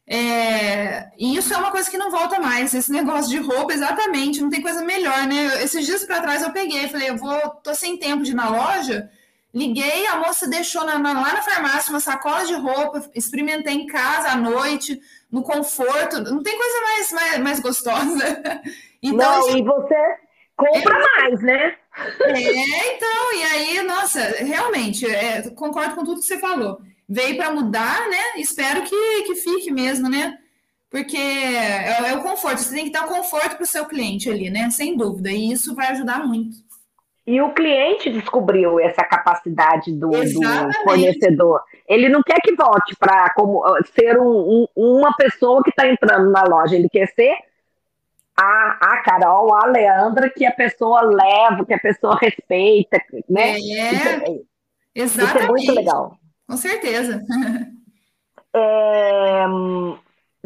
É, e isso é uma coisa que não volta mais. Esse negócio de roupa, exatamente, não tem coisa melhor, né? Esses dias para trás eu peguei, falei, eu vou, tô sem tempo de ir na loja. Liguei, a moça deixou na, na, lá na farmácia uma sacola de roupa, experimentei em casa à noite, no conforto. Não tem coisa mais, mais, mais gostosa. Então, não, gente... e você compra é, mais, né? É, então, e aí, nossa, realmente, é, concordo com tudo que você falou. Veio para mudar, né? Espero que, que fique mesmo, né? Porque é, é o conforto, você tem que dar conforto para o seu cliente ali, né? Sem dúvida, e isso vai ajudar muito. E o cliente descobriu essa capacidade do, do fornecedor. Ele não quer que volte para ser um, um, uma pessoa que está entrando na loja, ele quer ser a, a Carol, a Leandra, que a pessoa leva, que a pessoa respeita, né? É, isso, é, exatamente. Isso é muito legal. Com certeza. É,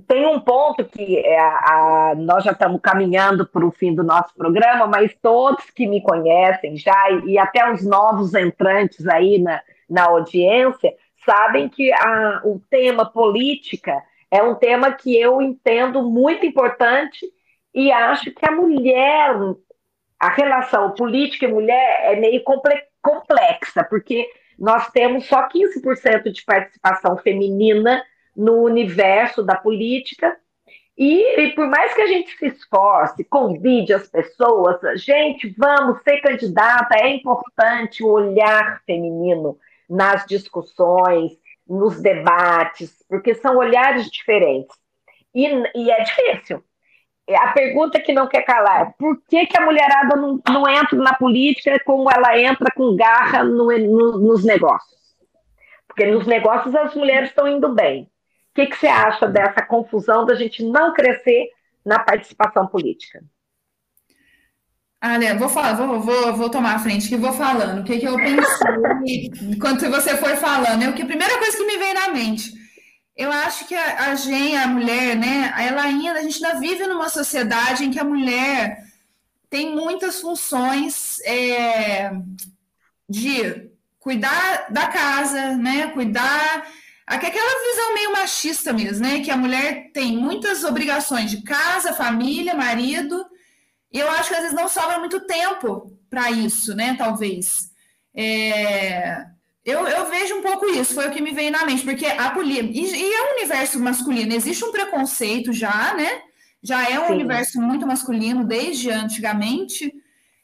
tem um ponto que é a, a, nós já estamos caminhando para o fim do nosso programa, mas todos que me conhecem já, e, e até os novos entrantes aí na, na audiência, sabem que a, o tema política é um tema que eu entendo muito importante e acho que a mulher, a relação política e mulher é meio complexa, porque nós temos só 15% de participação feminina no universo da política. E, e, por mais que a gente se esforce, convide as pessoas, gente, vamos ser candidata, é importante o olhar feminino nas discussões, nos debates, porque são olhares diferentes. E, e é difícil, a pergunta que não quer calar: por que, que a mulherada não, não entra na política como ela entra com garra no, no, nos negócios? Porque nos negócios as mulheres estão indo bem. O que, que você acha dessa confusão da gente não crescer na participação política? Ah, né? Vou falar, vou, vou, vou tomar a frente que vou falando. O que, que eu pensei enquanto você foi falando? É o que a primeira coisa que me veio na mente. Eu acho que a, a gente, a mulher, né? Ela ainda, a gente ainda vive numa sociedade em que a mulher tem muitas funções é, de cuidar da casa, né? Cuidar aquela visão meio machista mesmo, né? Que a mulher tem muitas obrigações de casa, família, marido e eu acho que às vezes não sobra muito tempo para isso, né? Talvez. É... Eu, eu, vejo um pouco isso, foi o que me veio na mente, porque a polícia. E, e é um universo masculino, existe um preconceito já, né? Já é um Sim. universo muito masculino desde antigamente.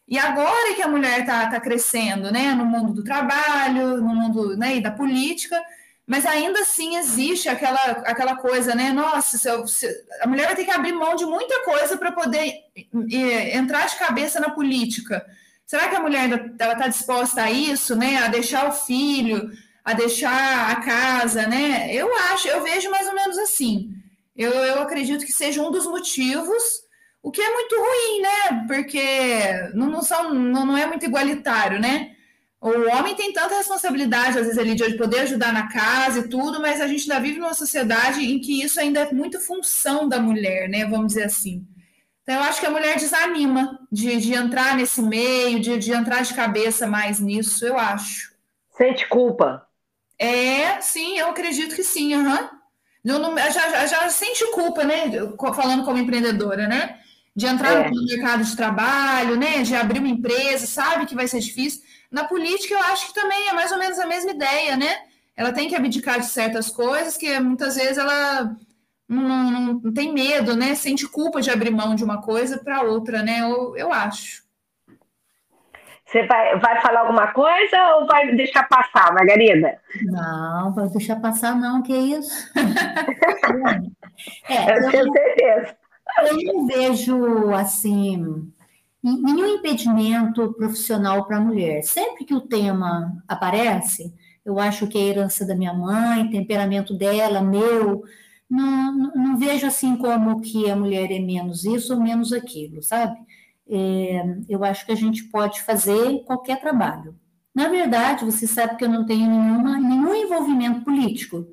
E agora que a mulher está tá crescendo, né? No mundo do trabalho, no mundo né, e da política, mas ainda assim existe aquela, aquela coisa, né? Nossa, se eu, se, a mulher vai ter que abrir mão de muita coisa para poder e, entrar de cabeça na política. Será que a mulher está disposta a isso, né? A deixar o filho, a deixar a casa, né? Eu acho, eu vejo mais ou menos assim. Eu, eu acredito que seja um dos motivos, o que é muito ruim, né? Porque não, não, são, não, não é muito igualitário, né? O homem tem tanta responsabilidade, às vezes, ali, de poder ajudar na casa e tudo, mas a gente ainda vive numa sociedade em que isso ainda é muito função da mulher, né? Vamos dizer assim. Então, eu acho que a mulher desanima de, de entrar nesse meio, de, de entrar de cabeça mais nisso, eu acho. Sente culpa? É, sim, eu acredito que sim, uhum. não, já, já, já sente culpa, né? Falando como empreendedora, né? De entrar é. no mercado de trabalho, né? De abrir uma empresa, sabe que vai ser difícil na política, eu acho que também é mais ou menos a mesma ideia, né? Ela tem que abdicar de certas coisas que muitas vezes ela não, não, não tem medo, né? Sente culpa de abrir mão de uma coisa para outra, né? Eu, eu acho. Você vai, vai falar alguma coisa ou vai deixar passar, Margarida? Não, vai deixar passar, não, que isso. é, eu tenho certeza. Eu não vejo assim nenhum impedimento profissional para a mulher. Sempre que o tema aparece, eu acho que é a herança da minha mãe, temperamento dela, meu, não, não, vejo assim como que a mulher é menos isso ou menos aquilo, sabe? É, eu acho que a gente pode fazer qualquer trabalho. Na verdade, você sabe que eu não tenho nenhuma, nenhum envolvimento político,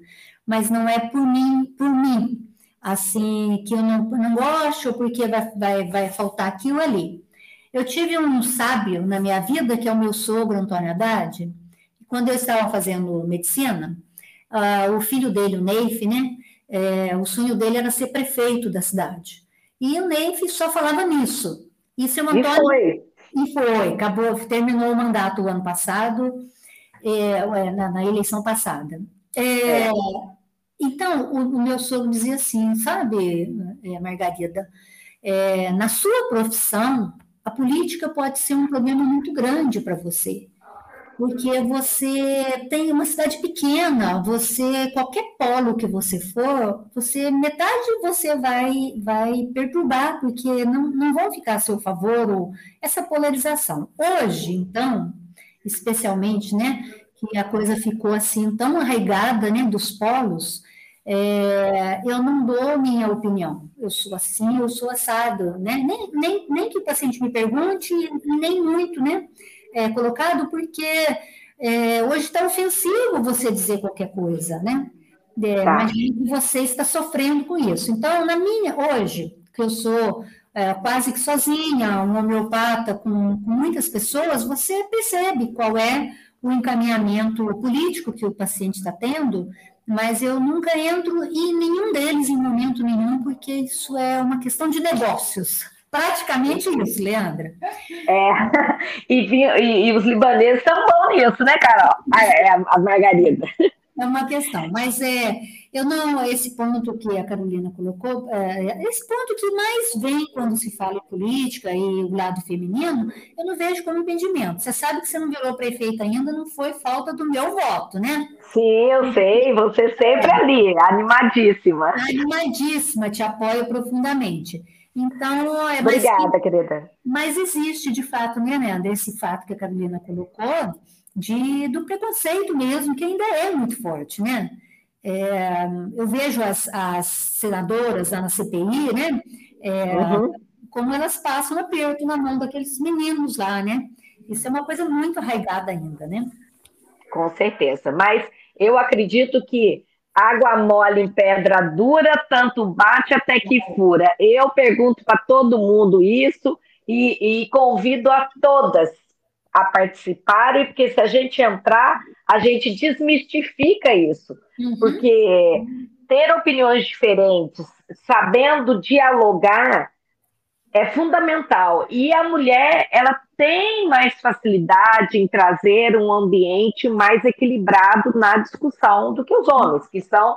mas não é por mim, por mim, assim, que eu não, não gosto, porque vai, vai, vai faltar aquilo ali. Eu tive um sábio na minha vida, que é o meu sogro, Antônio Haddad, quando eu estava fazendo medicina, uh, o filho dele, o Neif, né, é, o sonho dele era ser prefeito da cidade. E o Neif só falava nisso. E seu Antônio. E foi. E foi, acabou, terminou o mandato o ano passado, é, na, na, eleição passada. É, é. Então, o, o, meu sogro dizia assim, sabe, é, Margarida, é, na sua profissão, a política pode ser um problema muito grande para você, porque você tem uma cidade pequena, você qualquer polo que você for, você metade você vai vai perturbar, porque não, não vão ficar a seu favor ou essa polarização. Hoje, então, especialmente, né, que a coisa ficou assim tão arraigada, né, dos polos, é, eu não dou minha opinião. Eu sou assim, eu sou assado, né? Nem, nem, nem que o paciente me pergunte, nem muito, né? É, colocado, porque é, hoje está ofensivo você dizer qualquer coisa, né? É, tá. Imagina que você está sofrendo com isso. Então, na minha, hoje, que eu sou é, quase que sozinha, um homeopata com, com muitas pessoas, você percebe qual é o encaminhamento político que o paciente está tendo mas eu nunca entro em nenhum deles em momento nenhum, porque isso é uma questão de negócios. Praticamente isso, Leandra. É, e, e, e os libaneses são bons nisso, né, Carol? A, é, a Margarida. É uma questão, mas é, eu não, esse ponto que a Carolina colocou, é, esse ponto que mais vem quando se fala em política e o lado feminino, eu não vejo como impedimento. Você sabe que você não virou prefeita ainda, não foi falta do meu voto, né? Sim, eu sei, você sempre é. ali, animadíssima. Animadíssima, te apoio profundamente. Então, é Obrigada, mas, querida. Mas existe, de fato, né, Nanda, esse fato que a Carolina colocou, de, do preconceito mesmo, que ainda é muito forte, né? É, eu vejo as, as senadoras lá na CPI, né? É, uhum. Como elas passam aperto na mão daqueles meninos lá, né? Isso é uma coisa muito arraigada ainda, né? Com certeza. Mas eu acredito que água mole em pedra dura, tanto bate até que fura. Eu pergunto para todo mundo isso e, e convido a todas a participarem, porque se a gente entrar, a gente desmistifica isso. Uhum. Porque ter opiniões diferentes, sabendo dialogar, é fundamental. E a mulher, ela tem mais facilidade em trazer um ambiente mais equilibrado na discussão do que os homens, que são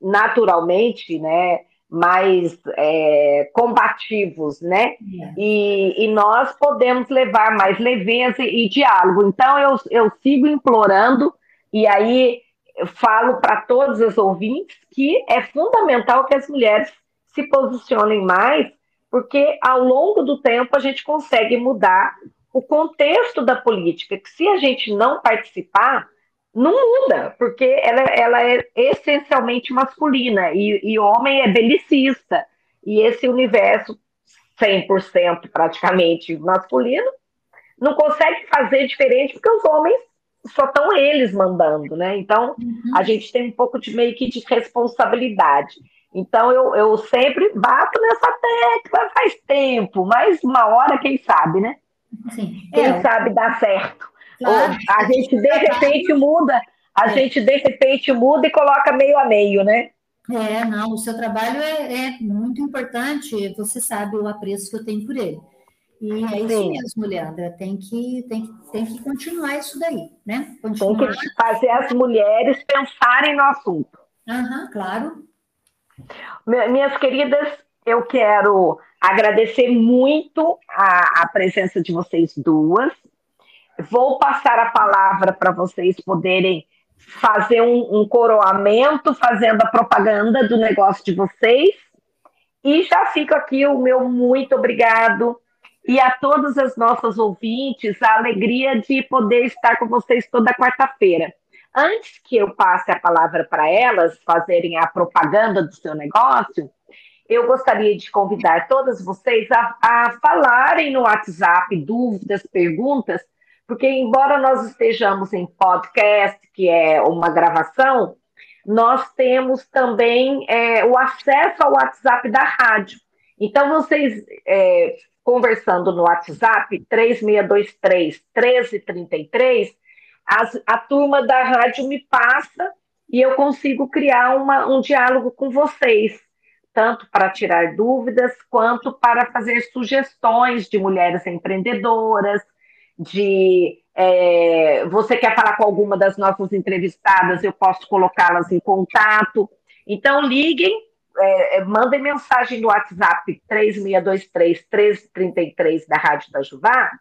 naturalmente, né, mais é, combativos, né? É. E, e, nós podemos levar mais leveza e, e diálogo. Então, eu, eu sigo implorando, e aí falo para todos os ouvintes que é fundamental que as mulheres se posicionem mais, porque ao longo do tempo a gente consegue mudar o contexto da política, que se a gente não participar, não muda, porque ela, ela é essencialmente masculina e, e homem é belicista. E esse universo 100% praticamente masculino não consegue fazer diferente porque os homens só estão eles mandando, né? Então uhum. a gente tem um pouco de meio que de responsabilidade. Então eu, eu sempre bato nessa tecla faz tempo, mas uma hora, quem sabe, né? Sim. Quem é. sabe dá certo. Claro. A gente de repente muda, a é. gente de repente muda e coloca meio a meio, né? É, não, o seu trabalho é, é muito importante, você sabe o apreço que eu tenho por ele. E é isso Sim. mesmo, Leandra, tem que, tem, que, tem que continuar isso daí, né? Continuar. Tem que fazer as mulheres pensarem no assunto. Aham, claro. Minhas queridas, eu quero agradecer muito a, a presença de vocês duas. Vou passar a palavra para vocês poderem fazer um, um, coroamento, fazendo a propaganda do negócio de vocês. E já fico aqui o meu muito obrigado. E a todas as nossas ouvintes, a alegria de poder estar com vocês toda quarta-feira. Antes que eu passe a palavra para elas fazerem a propaganda do seu negócio, eu gostaria de convidar todas vocês a, a falarem no WhatsApp dúvidas, perguntas, porque embora nós estejamos em podcast, que é uma gravação, nós temos também é, o acesso ao WhatsApp da rádio. Então, vocês é, conversando no WhatsApp 3623 1333, as, a turma da rádio me passa e eu consigo criar uma, um diálogo com vocês tanto para tirar dúvidas quanto para fazer sugestões de mulheres empreendedoras, de é, você quer falar com alguma das nossas entrevistadas, eu posso colocá-las em contato. Então, liguem, é, é mandem mensagem no WhatsApp 3623-1333 da Rádio da Juvá,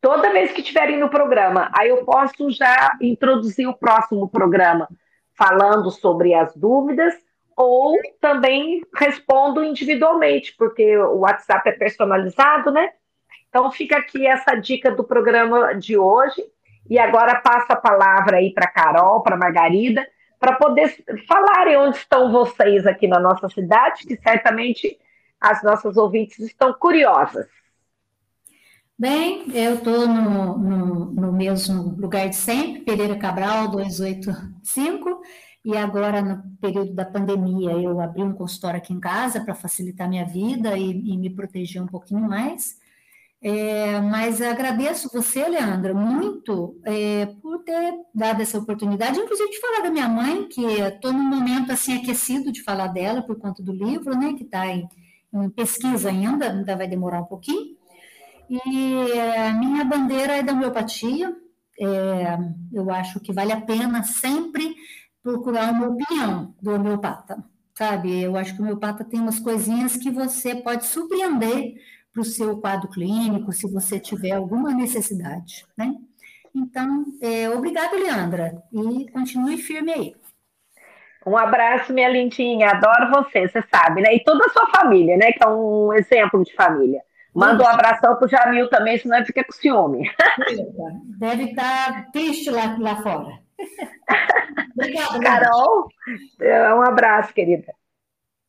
toda vez que estiverem no programa. Aí eu posso já introduzir o próximo programa, falando sobre as dúvidas ou também respondo individualmente, porque o WhatsApp é personalizado, né? Então fica aqui essa dica do programa de hoje. E agora passo a palavra aí para Carol, para Margarida, para poder falarem onde estão vocês aqui na nossa cidade, que certamente as nossas ouvintes estão curiosas. Bem, eu estou no, no, no mesmo lugar de sempre, Pereira Cabral 285. E agora, no período da pandemia, eu abri um consultório aqui em casa para facilitar minha vida e, e, me proteger um pouquinho mais. É, mas agradeço você, Leandra, muito é, por ter dado essa oportunidade, inclusive de falar da minha mãe, que estou num momento assim aquecido de falar dela por conta do livro, né, que está em, em, pesquisa ainda, ainda vai demorar um pouquinho. E é, minha bandeira é da homeopatia. É, eu acho que vale a pena sempre procurar uma opinião do homeopata, sabe? Eu acho que o homeopata tem umas coisinhas que você pode surpreender para o seu quadro clínico, se você tiver alguma necessidade, né? Então, é, obrigada, Leandra, e continue firme aí. Um abraço, minha lindinha. Adoro você, você sabe, né? E toda a sua família, né? Que é um exemplo de família. Manda um abração pro Jamil também, senão ele fica com ciúme. Deve estar tá triste lá, lá fora. Obrigada, Carol, é, um abraço, querida.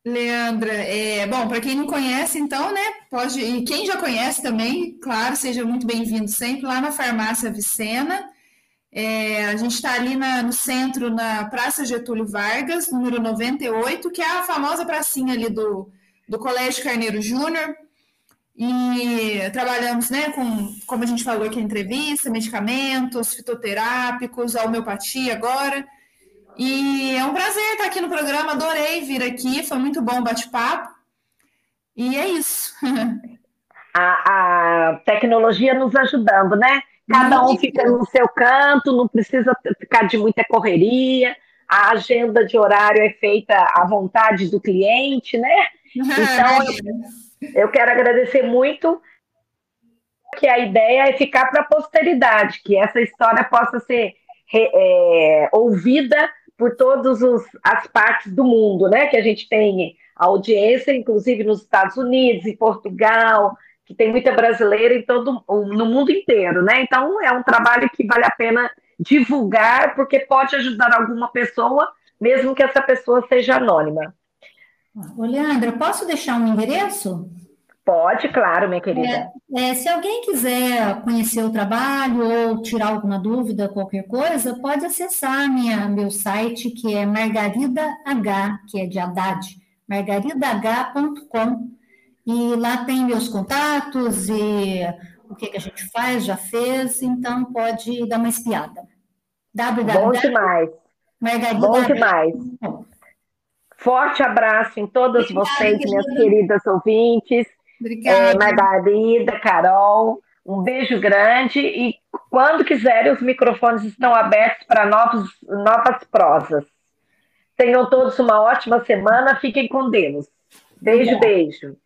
Leandra, é, bom, para quem não conhece, então, né, pode, e quem já conhece também, claro, seja muito bem-vindo sempre lá na Farmácia Vicena. É, a gente está ali na, no centro, na Praça Getúlio Vargas, número 98, que é a famosa pracinha ali do, do Colégio Carneiro Júnior. E trabalhamos, né, com, como a gente falou aqui na entrevista, medicamentos, fitoterápicos, a homeopatia agora. E é um prazer estar aqui no programa, adorei vir aqui, foi muito bom o bate-papo. E é isso. A, a, tecnologia nos ajudando, né? Cada um fica no seu canto, não precisa ficar de muita correria, a agenda de horário é feita à vontade do cliente, né? Então, eu, quero agradecer muito que a ideia é ficar para a posteridade, que essa história possa ser é, ouvida por todas as partes do mundo, né? Que a gente tem audiência, inclusive nos Estados Unidos, em Portugal, que tem muita brasileira em todo no mundo inteiro, né? Então é um trabalho que vale a pena divulgar, porque pode ajudar alguma pessoa, mesmo que essa pessoa seja anônima. Ô, Leandra, posso deixar um endereço? Pode, claro, minha querida. É, é, se alguém quiser conhecer o trabalho ou tirar alguma dúvida, qualquer coisa, pode acessar minha, meu site, que é Margarida H, que é de Haddad, margaridah.com. E lá tem meus contatos e o que, que a gente faz, já fez, então pode dar uma espiada. www. Bom demais. Margarida Bom demais. Forte abraço em todas Obrigada, vocês, minhas queridas ouvintes. Obrigada. É, Margarida, Carol, um beijo grande e quando quiserem, os microfones estão abertos para novos, novas prosas. Tenham todos uma ótima semana, fiquem com Deus. Beijo, Obrigada. beijo.